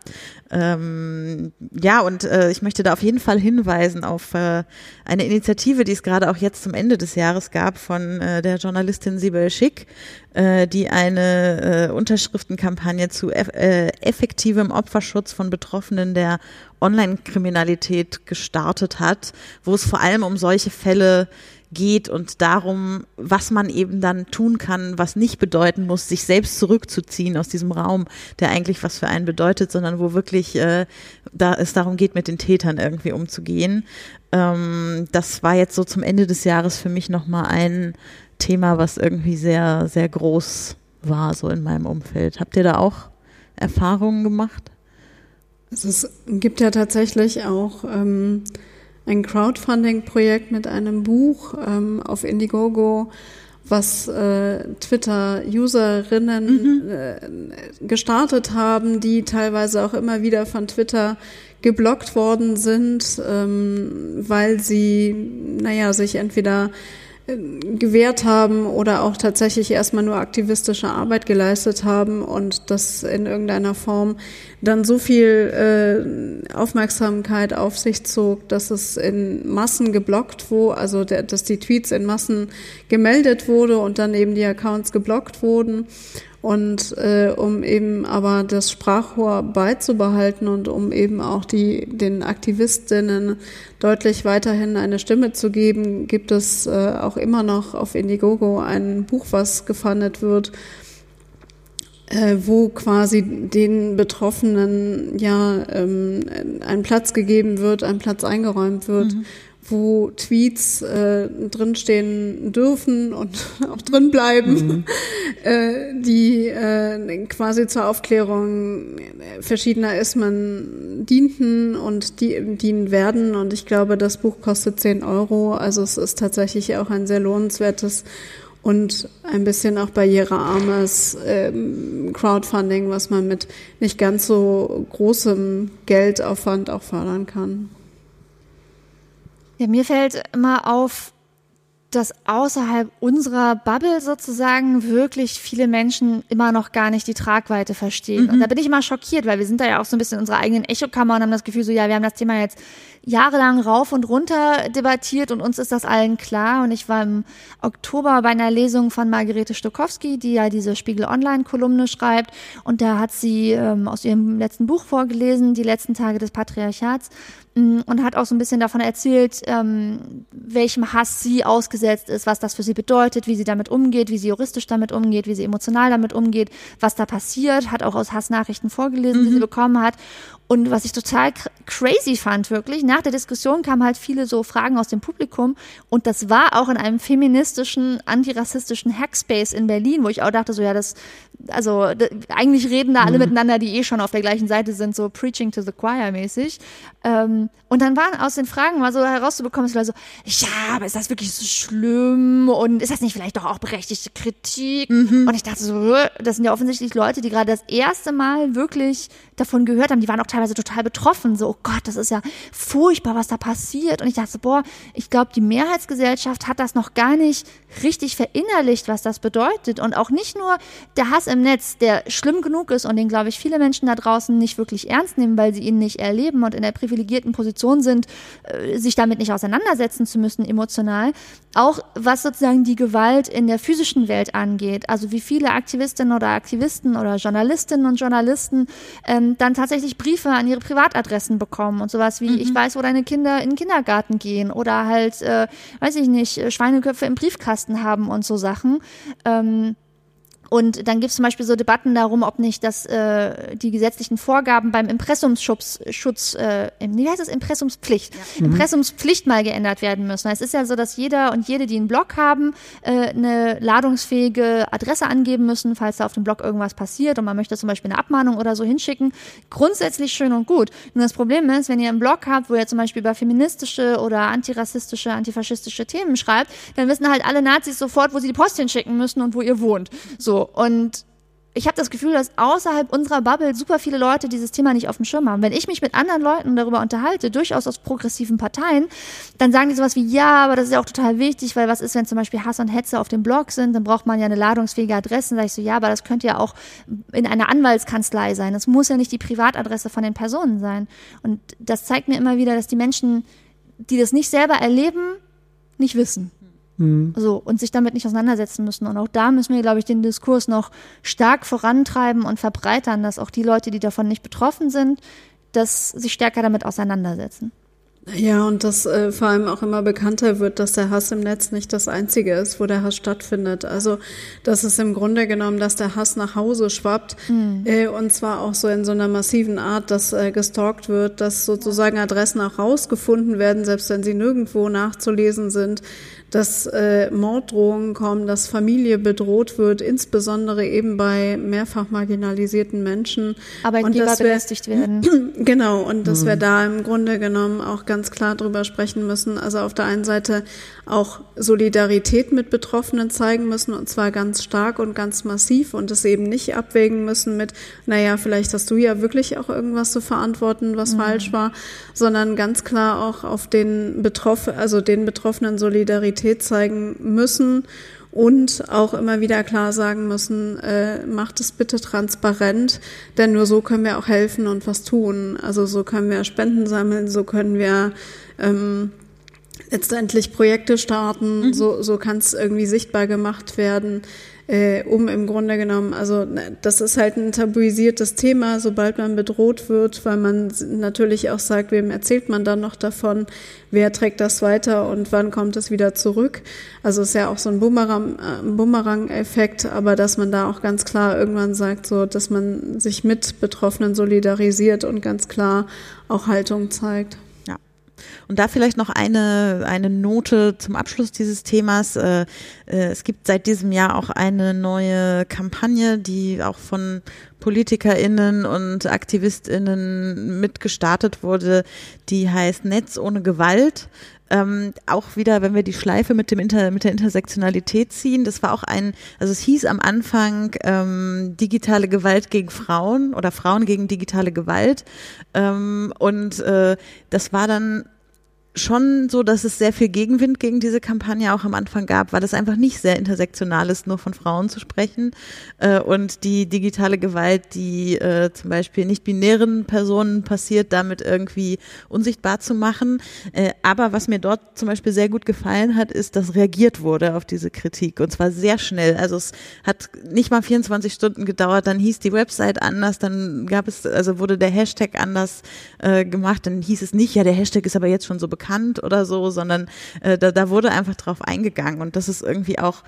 Ähm, ja, und äh, ich möchte da auf jeden Fall hinweisen auf äh, eine Initiative, die es gerade auch jetzt zum Ende des Jahres gab von äh, der Journalistin Sibel Schick, äh, die eine äh, Unterschriftenkampagne zu eff äh, effektivem Opferschutz von Betroffenen der Online-Kriminalität gestartet hat, wo es vor allem um solche Fälle geht und darum, was man eben dann tun kann, was nicht bedeuten muss, sich selbst zurückzuziehen aus diesem Raum, der eigentlich was für einen bedeutet, sondern wo wirklich äh, da es darum geht, mit den Tätern irgendwie umzugehen. Ähm, das war jetzt so zum Ende des Jahres für mich nochmal ein Thema, was irgendwie sehr, sehr groß war, so in meinem Umfeld. Habt ihr da auch Erfahrungen gemacht? Also es gibt ja tatsächlich auch ähm, ein Crowdfunding-Projekt mit einem Buch ähm, auf Indiegogo, was äh, Twitter-Userinnen mhm. äh, gestartet haben, die teilweise auch immer wieder von Twitter geblockt worden sind, ähm, weil sie, naja, sich entweder gewehrt haben oder auch tatsächlich erstmal nur aktivistische Arbeit geleistet haben und das in irgendeiner Form dann so viel äh, Aufmerksamkeit auf sich zog, dass es in Massen geblockt wurde, also der, dass die Tweets in Massen gemeldet wurde und dann eben die Accounts geblockt wurden. Und äh, um eben aber das Sprachrohr beizubehalten und um eben auch die, den Aktivistinnen deutlich weiterhin eine Stimme zu geben, gibt es äh, auch immer noch auf Indiegogo ein Buch, was gefundet wird, äh, wo quasi den Betroffenen ja ähm, ein Platz gegeben wird, ein Platz eingeräumt wird. Mhm wo Tweets äh, drinstehen dürfen und auch drin bleiben, mhm. äh, die äh, quasi zur Aufklärung verschiedener Ismen dienten und die dienen werden. Und ich glaube, das Buch kostet 10 Euro. Also es ist tatsächlich auch ein sehr lohnenswertes und ein bisschen auch barrierearmes ähm, Crowdfunding, was man mit nicht ganz so großem Geldaufwand auch fördern kann. Ja, mir fällt immer auf, dass außerhalb unserer Bubble sozusagen wirklich viele Menschen immer noch gar nicht die Tragweite verstehen. Mhm. Und da bin ich immer schockiert, weil wir sind da ja auch so ein bisschen in unserer eigenen Echokammer und haben das Gefühl so, ja, wir haben das Thema jetzt jahrelang rauf und runter debattiert und uns ist das allen klar. Und ich war im Oktober bei einer Lesung von Margarete Stokowski, die ja diese Spiegel Online-Kolumne schreibt. Und da hat sie ähm, aus ihrem letzten Buch vorgelesen, Die letzten Tage des Patriarchats mm, und hat auch so ein bisschen davon erzählt, ähm, welchem Hass sie ausgesetzt ist, was das für sie bedeutet, wie sie damit umgeht, wie sie juristisch damit umgeht, wie sie emotional damit umgeht, was da passiert, hat auch aus Hassnachrichten vorgelesen, mhm. die sie mhm. bekommen hat. Und was ich total crazy fand, wirklich, nach der Diskussion kamen halt viele so Fragen aus dem Publikum. Und das war auch in einem feministischen, antirassistischen Hackspace in Berlin, wo ich auch dachte, so, ja, das, also, eigentlich reden da alle mhm. miteinander, die eh schon auf der gleichen Seite sind, so preaching to the choir mäßig. Ähm, und dann waren aus den Fragen mal so herauszubekommen, es war so, ja, aber ist das wirklich so schlimm? Und ist das nicht vielleicht doch auch berechtigte Kritik? Mhm. Und ich dachte so, das sind ja offensichtlich Leute, die gerade das erste Mal wirklich davon gehört haben, die waren auch teilweise total betroffen, so, oh Gott, das ist ja furchtbar, was da passiert. Und ich dachte, boah, ich glaube, die Mehrheitsgesellschaft hat das noch gar nicht richtig verinnerlicht, was das bedeutet. Und auch nicht nur der Hass im Netz, der schlimm genug ist und den, glaube ich, viele Menschen da draußen nicht wirklich ernst nehmen, weil sie ihn nicht erleben und in der privilegierten Position sind, äh, sich damit nicht auseinandersetzen zu müssen, emotional. Auch was sozusagen die Gewalt in der physischen Welt angeht. Also wie viele Aktivistinnen oder Aktivisten oder Journalistinnen und Journalisten ähm, dann tatsächlich Briefe an ihre Privatadressen bekommen und sowas wie, mhm. ich weiß, wo deine Kinder in den Kindergarten gehen oder halt, äh, weiß ich nicht, Schweineköpfe im Briefkasten haben und so Sachen. Ähm, und dann gibt es zum Beispiel so Debatten darum, ob nicht das, äh, die gesetzlichen Vorgaben beim Impressumsschutz, Schutz, äh, wie heißt es, Impressumspflicht, ja. Mhm. Impressumspflicht mal geändert werden müssen. Es ist ja so, dass jeder und jede, die einen Blog haben, äh, eine ladungsfähige Adresse angeben müssen, falls da auf dem Blog irgendwas passiert und man möchte zum Beispiel eine Abmahnung oder so hinschicken. Grundsätzlich schön und gut. Nur das Problem ist, wenn ihr einen Blog habt, wo ihr zum Beispiel über feministische oder antirassistische, antifaschistische Themen schreibt, dann wissen halt alle Nazis sofort, wo sie die Post hinschicken müssen und wo ihr wohnt. So, und ich habe das Gefühl, dass außerhalb unserer Bubble super viele Leute dieses Thema nicht auf dem Schirm haben. Wenn ich mich mit anderen Leuten darüber unterhalte, durchaus aus progressiven Parteien, dann sagen die sowas wie, ja, aber das ist ja auch total wichtig, weil was ist, wenn zum Beispiel Hass und Hetze auf dem Blog sind, dann braucht man ja eine ladungsfähige Adresse. Dann sage ich so, ja, aber das könnte ja auch in einer Anwaltskanzlei sein. Das muss ja nicht die Privatadresse von den Personen sein. Und das zeigt mir immer wieder, dass die Menschen, die das nicht selber erleben, nicht wissen. Mhm. So, und sich damit nicht auseinandersetzen müssen. Und auch da müssen wir, glaube ich, den Diskurs noch stark vorantreiben und verbreitern, dass auch die Leute, die davon nicht betroffen sind, dass sich stärker damit auseinandersetzen. Ja, und dass äh, vor allem auch immer bekannter wird, dass der Hass im Netz nicht das Einzige ist, wo der Hass stattfindet. Also, dass es im Grunde genommen, dass der Hass nach Hause schwappt mhm. äh, und zwar auch so in so einer massiven Art, dass äh, gestalkt wird, dass sozusagen Adressen auch rausgefunden werden, selbst wenn sie nirgendwo nachzulesen sind, dass äh, Morddrohungen kommen, dass Familie bedroht wird, insbesondere eben bei mehrfach marginalisierten Menschen. Arbeitgeber und belästigt werden. Genau, und dass mhm. wir da im Grunde genommen auch ganz klar drüber sprechen müssen. Also auf der einen Seite auch Solidarität mit Betroffenen zeigen müssen und zwar ganz stark und ganz massiv und es eben nicht abwägen müssen mit, naja, vielleicht hast du ja wirklich auch irgendwas zu verantworten, was mhm. falsch war, sondern ganz klar auch auf den Betroffenen, also den Betroffenen Solidarität zeigen müssen und auch immer wieder klar sagen müssen, äh, macht es bitte transparent, denn nur so können wir auch helfen und was tun. Also so können wir Spenden sammeln, so können wir ähm, letztendlich Projekte starten, mhm. so, so kann es irgendwie sichtbar gemacht werden äh, um im Grunde genommen, also ne, das ist halt ein tabuisiertes Thema, sobald man bedroht wird, weil man natürlich auch sagt, wem erzählt man dann noch davon, wer trägt das weiter und wann kommt es wieder zurück. Also ist ja auch so ein Bumerang-Effekt, Bumerang aber dass man da auch ganz klar irgendwann sagt, so, dass man sich mit Betroffenen solidarisiert und ganz klar auch Haltung zeigt. Und da vielleicht noch eine, eine Note zum Abschluss dieses Themas. Äh, äh, es gibt seit diesem Jahr auch eine neue Kampagne, die auch von PolitikerInnen und AktivistInnen mitgestartet wurde, die heißt Netz ohne Gewalt. Ähm, auch wieder, wenn wir die Schleife mit dem Inter, mit der Intersektionalität ziehen, das war auch ein, also es hieß am Anfang ähm, digitale Gewalt gegen Frauen oder Frauen gegen digitale Gewalt. Ähm, und äh, das war dann schon so, dass es sehr viel Gegenwind gegen diese Kampagne auch am Anfang gab, weil es einfach nicht sehr intersektional ist, nur von Frauen zu sprechen. Äh, und die digitale Gewalt, die äh, zum Beispiel nicht-binären Personen passiert, damit irgendwie unsichtbar zu machen. Äh, aber was mir dort zum Beispiel sehr gut gefallen hat, ist, dass reagiert wurde auf diese Kritik. Und zwar sehr schnell. Also es hat nicht mal 24 Stunden gedauert, dann hieß die Website anders, dann gab es, also wurde der Hashtag anders gemacht, dann hieß es nicht, ja, der Hashtag ist aber jetzt schon so bekannt bekannt oder so, sondern äh, da, da wurde einfach drauf eingegangen. Und das ist irgendwie auch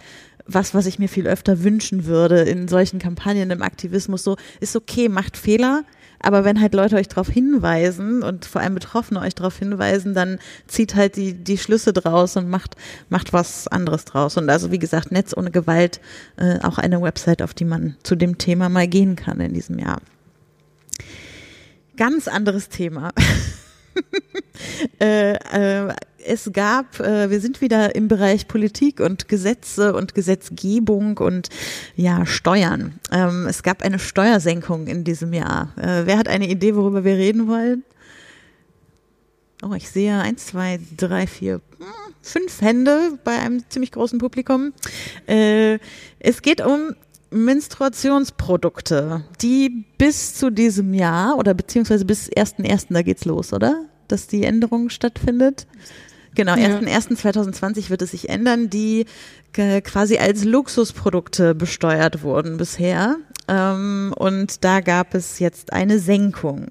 was, was ich mir viel öfter wünschen würde in solchen Kampagnen im Aktivismus. So, ist okay, macht Fehler, aber wenn halt Leute euch darauf hinweisen und vor allem Betroffene euch darauf hinweisen, dann zieht halt die, die Schlüsse draus und macht, macht was anderes draus. Und also wie gesagt, Netz ohne Gewalt, äh, auch eine Website, auf die man zu dem Thema mal gehen kann in diesem Jahr. Ganz anderes Thema. äh, äh, es gab, äh, wir sind wieder im Bereich Politik und Gesetze und Gesetzgebung und ja, Steuern. Ähm, es gab eine Steuersenkung in diesem Jahr. Äh, wer hat eine Idee, worüber wir reden wollen? Oh, ich sehe eins, zwei, drei, vier, hm, fünf Hände bei einem ziemlich großen Publikum. Es geht um Menstruationsprodukte, die bis zu diesem Jahr oder beziehungsweise bis 1.1., da geht's los, oder? Dass die Änderung stattfindet. Genau, ja. 1.1.2020 wird es sich ändern, die quasi als Luxusprodukte besteuert wurden bisher. Ähm, und da gab es jetzt eine Senkung.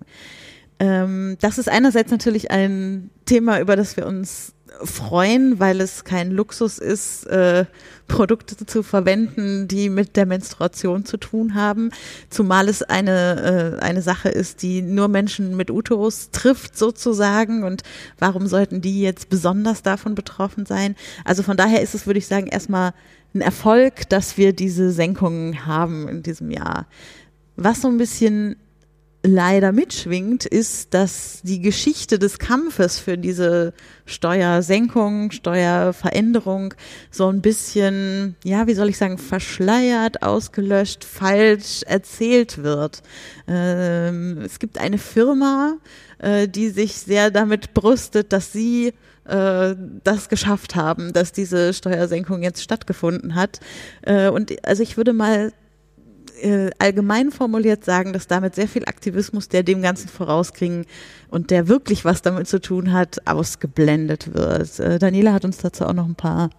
Ähm, das ist einerseits natürlich ein Thema, über das wir uns freuen, weil es kein Luxus ist, äh, Produkte zu verwenden, die mit der Menstruation zu tun haben, zumal es eine, äh, eine Sache ist, die nur Menschen mit Uterus trifft sozusagen und warum sollten die jetzt besonders davon betroffen sein? Also von daher ist es, würde ich sagen, erstmal ein Erfolg, dass wir diese Senkungen haben in diesem Jahr. Was so ein bisschen leider mitschwingt, ist, dass die Geschichte des Kampfes für diese Steuersenkung, Steuerveränderung so ein bisschen, ja, wie soll ich sagen, verschleiert, ausgelöscht, falsch erzählt wird. Ähm, es gibt eine Firma, äh, die sich sehr damit brüstet, dass sie äh, das geschafft haben, dass diese Steuersenkung jetzt stattgefunden hat. Äh, und also ich würde mal äh, allgemein formuliert sagen, dass damit sehr viel Aktivismus, der dem Ganzen vorausging und der wirklich was damit zu tun hat, ausgeblendet wird. Äh, Daniela hat uns dazu auch noch ein paar,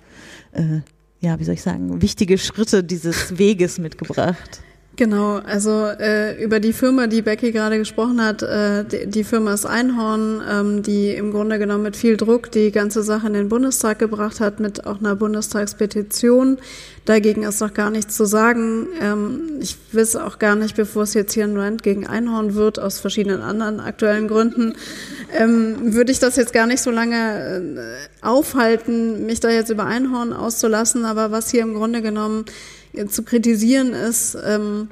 äh, ja, wie soll ich sagen, wichtige Schritte dieses Weges mitgebracht. Genau, also äh, über die Firma, die Becky gerade gesprochen hat, äh, die, die, Firma ist Einhorn, ähm, die im Grunde genommen mit viel Druck die ganze Sache in den Bundestag gebracht hat, mit auch einer Bundestagspetition. Dagegen ist noch gar nichts zu sagen. Ähm, ich weiß auch gar nicht, bevor es jetzt hier ein Rand gegen Einhorn wird, aus verschiedenen anderen aktuellen Gründen, ähm, würde ich das jetzt gar nicht so lange äh, aufhalten, mich da jetzt über Einhorn auszulassen. Aber was hier im Grunde genommen zu kritisieren ist, ähm,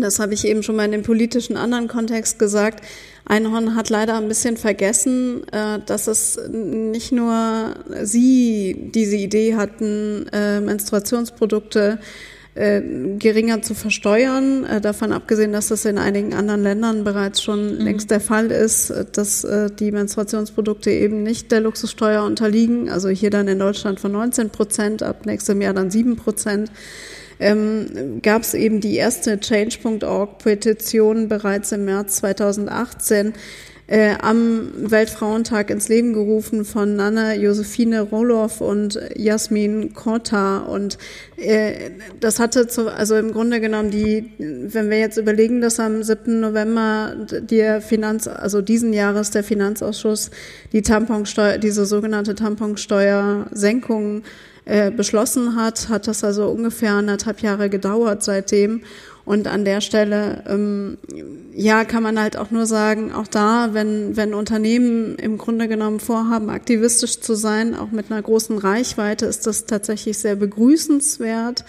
das habe ich eben schon mal in dem politischen anderen Kontext gesagt, Einhorn hat leider ein bisschen vergessen, äh, dass es nicht nur sie diese Idee hatten, äh, Menstruationsprodukte äh, geringer zu versteuern, äh, davon abgesehen, dass das in einigen anderen Ländern bereits schon mhm. längst der Fall ist, äh, dass äh, die Menstruationsprodukte eben nicht der Luxussteuer unterliegen, also hier dann in Deutschland von 19 Prozent, ab nächstem Jahr dann 7 Prozent. Ähm, gab es eben die erste Change.org-Petition bereits im März 2018 äh, am Weltfrauentag ins Leben gerufen von Nana Josephine Roloff und Jasmin Kota. Und äh, das hatte zu, also im Grunde genommen die, wenn wir jetzt überlegen, dass am 7. November der Finanz, also diesen Jahres der Finanzausschuss die Tamponsteuer, diese sogenannte Tamponsteuersenkung äh, beschlossen hat, hat das also ungefähr anderthalb Jahre gedauert seitdem. Und an der Stelle, ähm, ja, kann man halt auch nur sagen, auch da, wenn, wenn Unternehmen im Grunde genommen vorhaben, aktivistisch zu sein, auch mit einer großen Reichweite, ist das tatsächlich sehr begrüßenswert.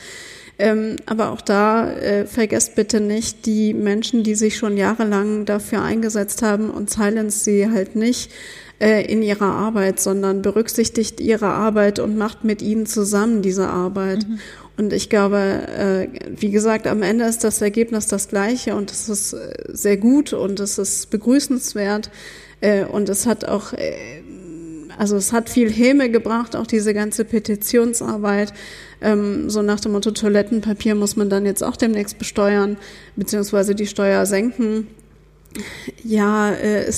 Ähm, aber auch da äh, vergesst bitte nicht die Menschen, die sich schon jahrelang dafür eingesetzt haben und silence sie halt nicht äh, in ihrer Arbeit, sondern berücksichtigt ihre Arbeit und macht mit ihnen zusammen diese Arbeit. Mhm. Und ich glaube, äh, wie gesagt, am Ende ist das Ergebnis das gleiche und es ist äh, sehr gut und es ist begrüßenswert äh, und es hat auch, also es hat viel Häme gebracht, auch diese ganze Petitionsarbeit. Ähm, so nach dem Motto Toilettenpapier muss man dann jetzt auch demnächst besteuern, beziehungsweise die Steuer senken. Ja, äh, äh,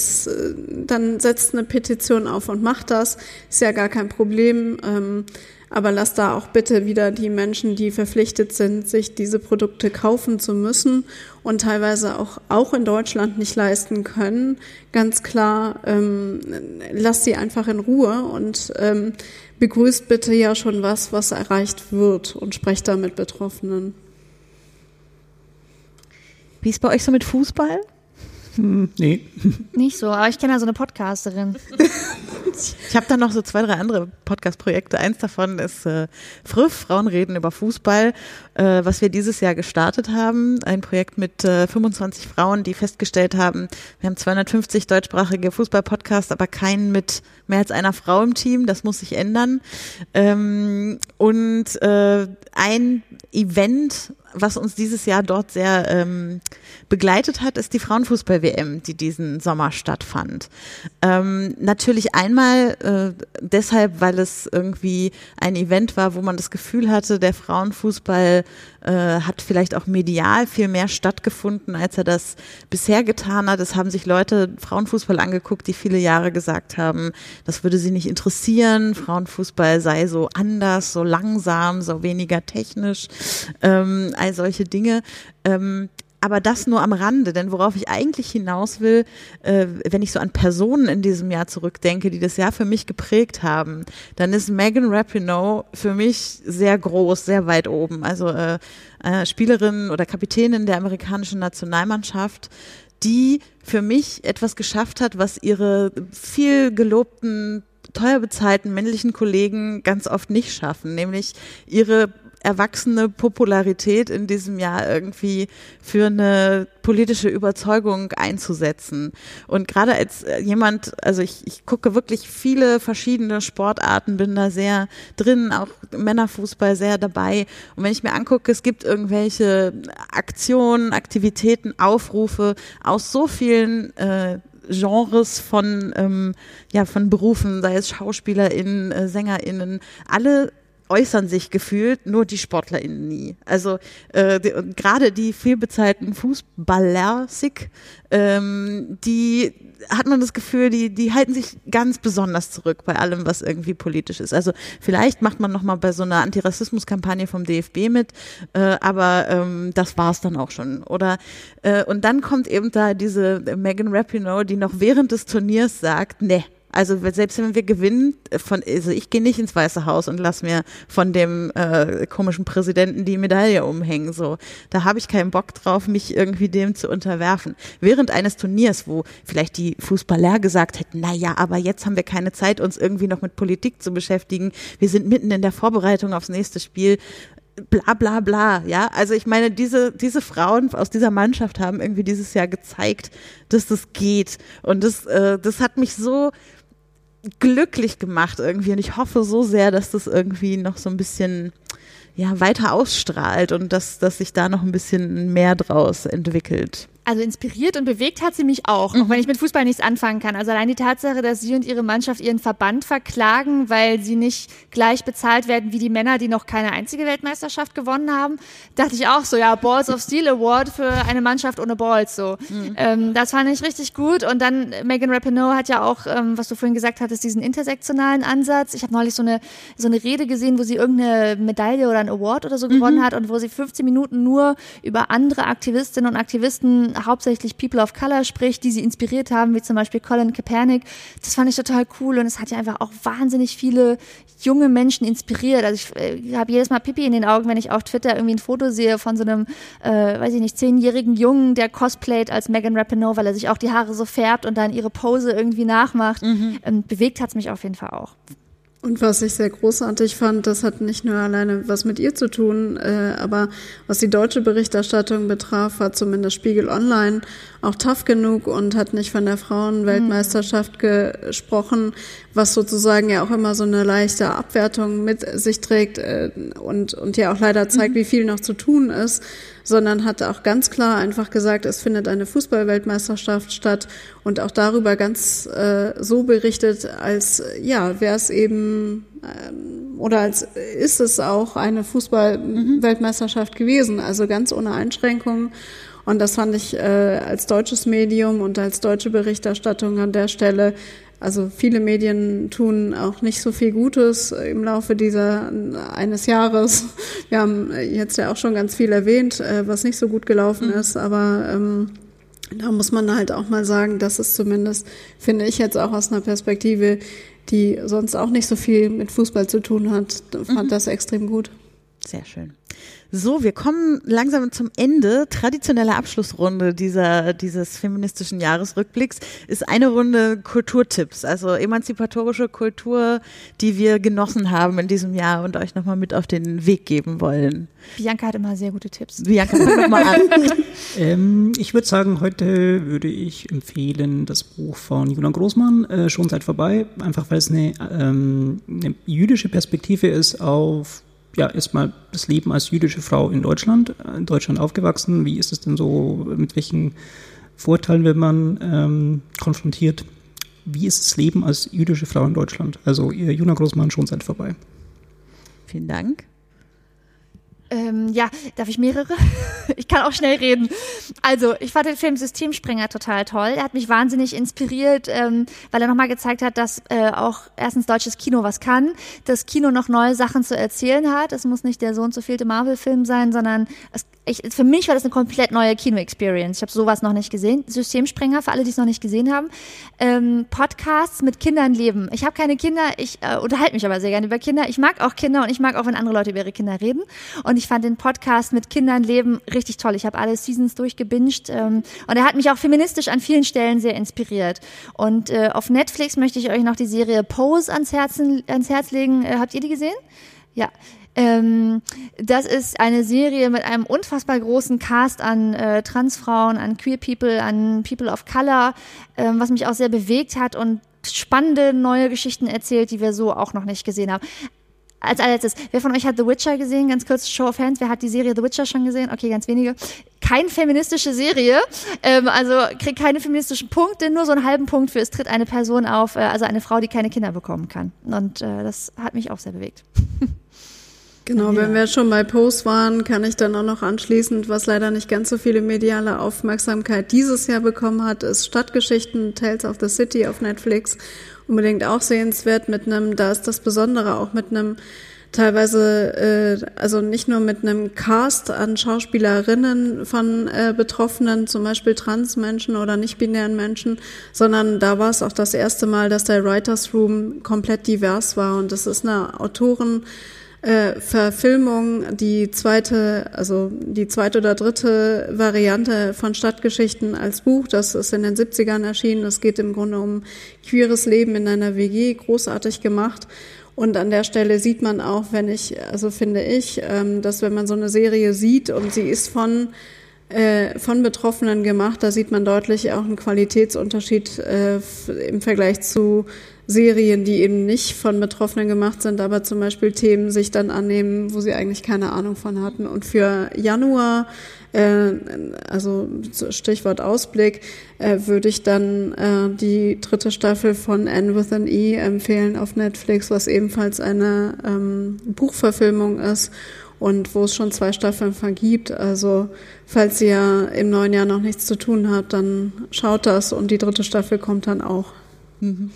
dann setzt eine Petition auf und macht das. Ist ja gar kein Problem. Ähm, aber lasst da auch bitte wieder die Menschen, die verpflichtet sind, sich diese Produkte kaufen zu müssen und teilweise auch, auch in Deutschland nicht leisten können, ganz klar, ähm, lasst sie einfach in Ruhe und ähm, begrüßt bitte ja schon was, was erreicht wird und sprecht da mit Betroffenen. Wie ist bei euch so mit Fußball? Hm, nee. Nicht so, aber ich kenne ja so eine Podcasterin. ich habe da noch so zwei, drei andere Podcast-Projekte. Eins davon ist äh, Früff, Frauen reden über Fußball, äh, was wir dieses Jahr gestartet haben. Ein Projekt mit äh, 25 Frauen, die festgestellt haben, wir haben 250 deutschsprachige Fußball-Podcasts, aber keinen mit mehr als einer Frau im Team. Das muss sich ändern. Ähm, und äh, ein Event, was uns dieses Jahr dort sehr ähm, begleitet hat, ist die Frauenfußball-WM, die diesen Sommer stattfand. Ähm, natürlich einmal äh, deshalb, weil es irgendwie ein Event war, wo man das Gefühl hatte, der Frauenfußball äh, hat vielleicht auch medial viel mehr stattgefunden, als er das bisher getan hat. Es haben sich Leute Frauenfußball angeguckt, die viele Jahre gesagt haben, das würde sie nicht interessieren. Frauenfußball sei so anders, so langsam, so weniger technisch, ähm, all solche Dinge. Ähm, aber das nur am Rande, denn worauf ich eigentlich hinaus will, äh, wenn ich so an Personen in diesem Jahr zurückdenke, die das Jahr für mich geprägt haben, dann ist Megan Rapinoe für mich sehr groß, sehr weit oben. Also äh, äh, Spielerin oder Kapitänin der amerikanischen Nationalmannschaft, die für mich etwas geschafft hat, was ihre viel gelobten teuer bezahlten männlichen Kollegen ganz oft nicht schaffen, nämlich ihre erwachsene Popularität in diesem Jahr irgendwie für eine politische Überzeugung einzusetzen. Und gerade als äh, jemand, also ich, ich gucke wirklich viele verschiedene Sportarten, bin da sehr drin, auch Männerfußball sehr dabei. Und wenn ich mir angucke, es gibt irgendwelche Aktionen, Aktivitäten, Aufrufe aus so vielen äh, Genres von, ähm, ja, von Berufen, sei es SchauspielerInnen, äh, SängerInnen, alle äußern sich gefühlt nur die SportlerInnen nie. Also äh, gerade die vielbezahlten Fußballer, ähm, die hat man das Gefühl, die, die halten sich ganz besonders zurück bei allem, was irgendwie politisch ist. Also vielleicht macht man nochmal bei so einer Antirassismus-Kampagne vom DFB mit, äh, aber ähm, das war's dann auch schon. Oder äh, und dann kommt eben da diese Megan Rapinoe, die noch während des Turniers sagt, ne, also selbst wenn wir gewinnen, äh, von, also ich gehe nicht ins Weiße Haus und lass mir von dem äh, komischen Präsidenten die Medaille umhängen. So, da habe ich keinen Bock drauf, mich irgendwie dem zu unterwerfen. Während eines Turniers, wo vielleicht die Fußballer gesagt hätten, na ja, aber jetzt haben wir keine Zeit, uns irgendwie noch mit Politik zu beschäftigen. Wir sind mitten in der Vorbereitung aufs nächste Spiel bla bla bla, ja. Also ich meine, diese, diese Frauen aus dieser Mannschaft haben irgendwie dieses Jahr gezeigt, dass das geht. Und das, äh, das hat mich so glücklich gemacht irgendwie. Und ich hoffe so sehr, dass das irgendwie noch so ein bisschen ja, weiter ausstrahlt und dass, dass sich da noch ein bisschen mehr draus entwickelt. Also inspiriert und bewegt hat sie mich auch, mhm. auch wenn ich mit Fußball nichts anfangen kann. Also allein die Tatsache, dass sie und ihre Mannschaft ihren Verband verklagen, weil sie nicht gleich bezahlt werden wie die Männer, die noch keine einzige Weltmeisterschaft gewonnen haben, dachte ich auch so, ja, Balls of Steel Award für eine Mannschaft ohne Balls, so. Mhm. Ähm, das fand ich richtig gut. Und dann Megan Rapinoe hat ja auch, ähm, was du vorhin gesagt hattest, diesen intersektionalen Ansatz. Ich habe neulich so eine, so eine Rede gesehen, wo sie irgendeine Medaille oder ein Award oder so gewonnen mhm. hat und wo sie 15 Minuten nur über andere Aktivistinnen und Aktivisten hauptsächlich People of Color spricht, die sie inspiriert haben, wie zum Beispiel Colin Kaepernick. Das fand ich total cool und es hat ja einfach auch wahnsinnig viele junge Menschen inspiriert. Also ich äh, habe jedes Mal Pipi in den Augen, wenn ich auf Twitter irgendwie ein Foto sehe von so einem, äh, weiß ich nicht, zehnjährigen Jungen, der cosplayt als Megan Rapinoe, weil er sich auch die Haare so färbt und dann ihre Pose irgendwie nachmacht. Mhm. Ähm, bewegt hat's mich auf jeden Fall auch. Und was ich sehr großartig fand, das hat nicht nur alleine was mit ihr zu tun, äh, aber was die deutsche Berichterstattung betraf, war zumindest Spiegel Online auch tough genug und hat nicht von der Frauenweltmeisterschaft mhm. gesprochen, was sozusagen ja auch immer so eine leichte Abwertung mit sich trägt äh, und, und ja auch leider zeigt, mhm. wie viel noch zu tun ist sondern hat auch ganz klar einfach gesagt, es findet eine Fußballweltmeisterschaft statt und auch darüber ganz äh, so berichtet, als ja, wäre es eben ähm, oder als ist es auch eine Fußballweltmeisterschaft gewesen, also ganz ohne Einschränkungen. Und das fand ich äh, als deutsches Medium und als deutsche Berichterstattung an der Stelle also viele Medien tun auch nicht so viel Gutes im Laufe dieser eines Jahres. Wir haben jetzt ja auch schon ganz viel erwähnt, äh, was nicht so gut gelaufen mhm. ist, aber ähm, da muss man halt auch mal sagen, dass es zumindest, finde ich jetzt auch aus einer Perspektive, die sonst auch nicht so viel mit Fußball zu tun hat, fand mhm. das extrem gut. Sehr schön. So, wir kommen langsam zum Ende. Traditionelle Abschlussrunde dieser, dieses feministischen Jahresrückblicks ist eine Runde Kulturtipps, also emanzipatorische Kultur, die wir genossen haben in diesem Jahr und euch nochmal mit auf den Weg geben wollen. Bianca hat immer sehr gute Tipps. Bianca, fang nochmal an. ähm, ich würde sagen, heute würde ich empfehlen das Buch von Julian Großmann, äh, Schon seit vorbei, einfach weil es eine, ähm, eine jüdische Perspektive ist auf ja, erstmal das Leben als jüdische Frau in Deutschland, in Deutschland aufgewachsen. Wie ist es denn so, mit welchen Vorteilen wird man ähm, konfrontiert? Wie ist das Leben als jüdische Frau in Deutschland? Also ihr Juna Großmann schon seid vorbei. Vielen Dank. Ähm, ja, darf ich mehrere? ich kann auch schnell reden. Also, ich fand den Film Systemsprenger total toll. Er hat mich wahnsinnig inspiriert, ähm, weil er nochmal gezeigt hat, dass äh, auch erstens deutsches Kino was kann, dass Kino noch neue Sachen zu erzählen hat. Es muss nicht der so und so vielte Marvel-Film sein, sondern es, ich, für mich war das eine komplett neue Kino-Experience. Ich habe sowas noch nicht gesehen. Systemsprenger, für alle, die es noch nicht gesehen haben. Ähm, Podcasts mit Kindern leben. Ich habe keine Kinder, ich äh, unterhalte mich aber sehr gerne über Kinder. Ich mag auch Kinder und ich mag auch, wenn andere Leute über ihre Kinder reden. Und ich fand den Podcast mit Kindern leben richtig toll. Ich habe alle Seasons durchgebinged ähm, und er hat mich auch feministisch an vielen Stellen sehr inspiriert. Und äh, auf Netflix möchte ich euch noch die Serie Pose ans, Herzen, ans Herz legen. Äh, habt ihr die gesehen? Ja, ähm, das ist eine Serie mit einem unfassbar großen Cast an äh, Transfrauen, an Queer People, an People of Color, ähm, was mich auch sehr bewegt hat und spannende neue Geschichten erzählt, die wir so auch noch nicht gesehen haben als allererstes, wer von euch hat The Witcher gesehen? Ganz kurz, Show of Hands. Wer hat die Serie The Witcher schon gesehen? Okay, ganz wenige. Keine feministische Serie, ähm, also kriegt keine feministischen Punkte, nur so einen halben Punkt für es tritt eine Person auf, äh, also eine Frau, die keine Kinder bekommen kann. Und äh, das hat mich auch sehr bewegt. Genau, wenn wir schon bei Post waren, kann ich dann auch noch anschließend, was leider nicht ganz so viele mediale Aufmerksamkeit dieses Jahr bekommen hat, ist Stadtgeschichten Tales of the City auf Netflix. Unbedingt auch sehenswert mit einem, da ist das Besondere auch mit einem teilweise, äh, also nicht nur mit einem Cast an Schauspielerinnen von äh, Betroffenen, zum Beispiel Transmenschen oder nicht-binären Menschen, sondern da war es auch das erste Mal, dass der Writers Room komplett divers war und das ist eine Autoren äh, Verfilmung, die zweite, also die zweite oder dritte Variante von Stadtgeschichten als Buch. Das ist in den 70ern erschienen. Es geht im Grunde um queeres Leben in einer WG, großartig gemacht. Und an der Stelle sieht man auch, wenn ich, also finde ich, ähm, dass wenn man so eine Serie sieht und sie ist von äh, von Betroffenen gemacht, da sieht man deutlich auch einen Qualitätsunterschied äh, im Vergleich zu Serien, die eben nicht von Betroffenen gemacht sind, aber zum Beispiel Themen sich dann annehmen, wo sie eigentlich keine Ahnung von hatten. Und für Januar, äh, also Stichwort Ausblick, äh, würde ich dann äh, die dritte Staffel von N with an E empfehlen auf Netflix, was ebenfalls eine ähm, Buchverfilmung ist und wo es schon zwei Staffeln vergibt. Also falls ihr im neuen Jahr noch nichts zu tun habt, dann schaut das und die dritte Staffel kommt dann auch. Mhm.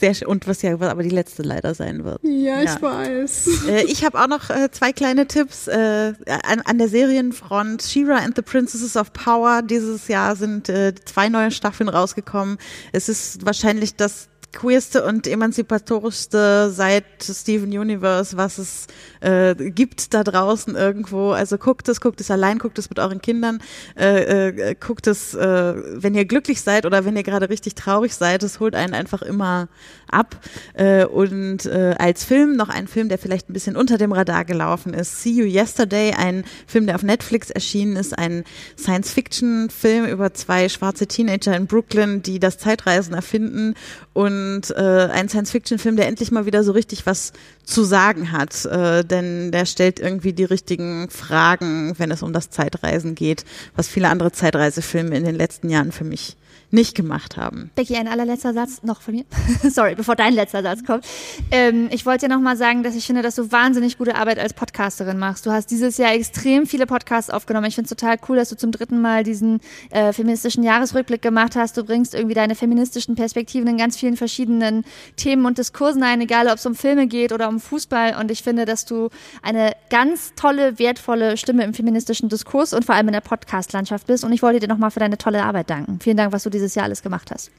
Sehr schön. Und was ja aber die letzte leider sein wird. Ja, ich weiß. Äh, ich habe auch noch äh, zwei kleine Tipps äh, an, an, der Serienfront. She-Ra and the Princesses of Power. Dieses Jahr sind äh, zwei neue Staffeln rausgekommen. Es ist wahrscheinlich das queerste und emanzipatorischste seit Steven Universe, was es äh, gibt da draußen irgendwo. Also guckt es, guckt es allein, guckt es mit euren Kindern, äh, äh, guckt es, äh, wenn ihr glücklich seid oder wenn ihr gerade richtig traurig seid, es holt einen einfach immer ab. Äh, und äh, als Film noch ein Film, der vielleicht ein bisschen unter dem Radar gelaufen ist, See You Yesterday, ein Film, der auf Netflix erschienen ist, ein Science-Fiction-Film über zwei schwarze Teenager in Brooklyn, die das Zeitreisen erfinden und äh, ein Science-Fiction-Film, der endlich mal wieder so richtig was zu sagen hat, äh, denn der stellt irgendwie die richtigen Fragen, wenn es um das Zeitreisen geht, was viele andere Zeitreisefilme in den letzten Jahren für mich nicht gemacht haben. Becky, ein allerletzter Satz noch von mir. Sorry, bevor dein letzter Satz kommt. Ähm, ich wollte dir noch mal sagen, dass ich finde, dass du wahnsinnig gute Arbeit als Podcasterin machst. Du hast dieses Jahr extrem viele Podcasts aufgenommen. Ich finde es total cool, dass du zum dritten Mal diesen äh, feministischen Jahresrückblick gemacht hast. Du bringst irgendwie deine feministischen Perspektiven in ganz vielen verschiedenen Themen und Diskursen ein, egal ob es um Filme geht oder um Fußball. Und ich finde, dass du eine ganz tolle, wertvolle Stimme im feministischen Diskurs und vor allem in der Podcast-Landschaft bist. Und ich wollte dir noch mal für deine tolle Arbeit danken. Vielen Dank, was du dieses Jahr alles gemacht hast.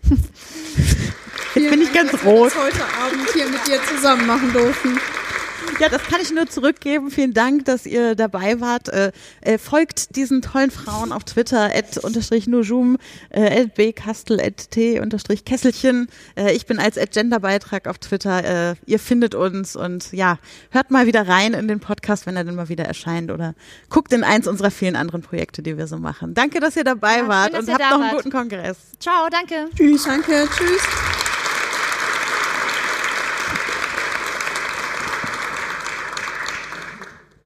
Jetzt bin ich ganz rot. heute Abend hier mit dir zusammen machen durften. Ja, das kann ich nur zurückgeben. Vielen Dank, dass ihr dabei wart. Äh, äh, folgt diesen tollen Frauen auf Twitter, at unterstrich nujum, äh, at bkastel, at t unterstrich kesselchen. Äh, ich bin als Agenda-Beitrag auf Twitter. Äh, ihr findet uns und ja, hört mal wieder rein in den Podcast, wenn er dann mal wieder erscheint oder guckt in eins unserer vielen anderen Projekte, die wir so machen. Danke, dass ihr dabei Ja, wart schön, und habt noch einen wart. guten Kongress. Ciao, danke. Tschüss. Danke, tschüss.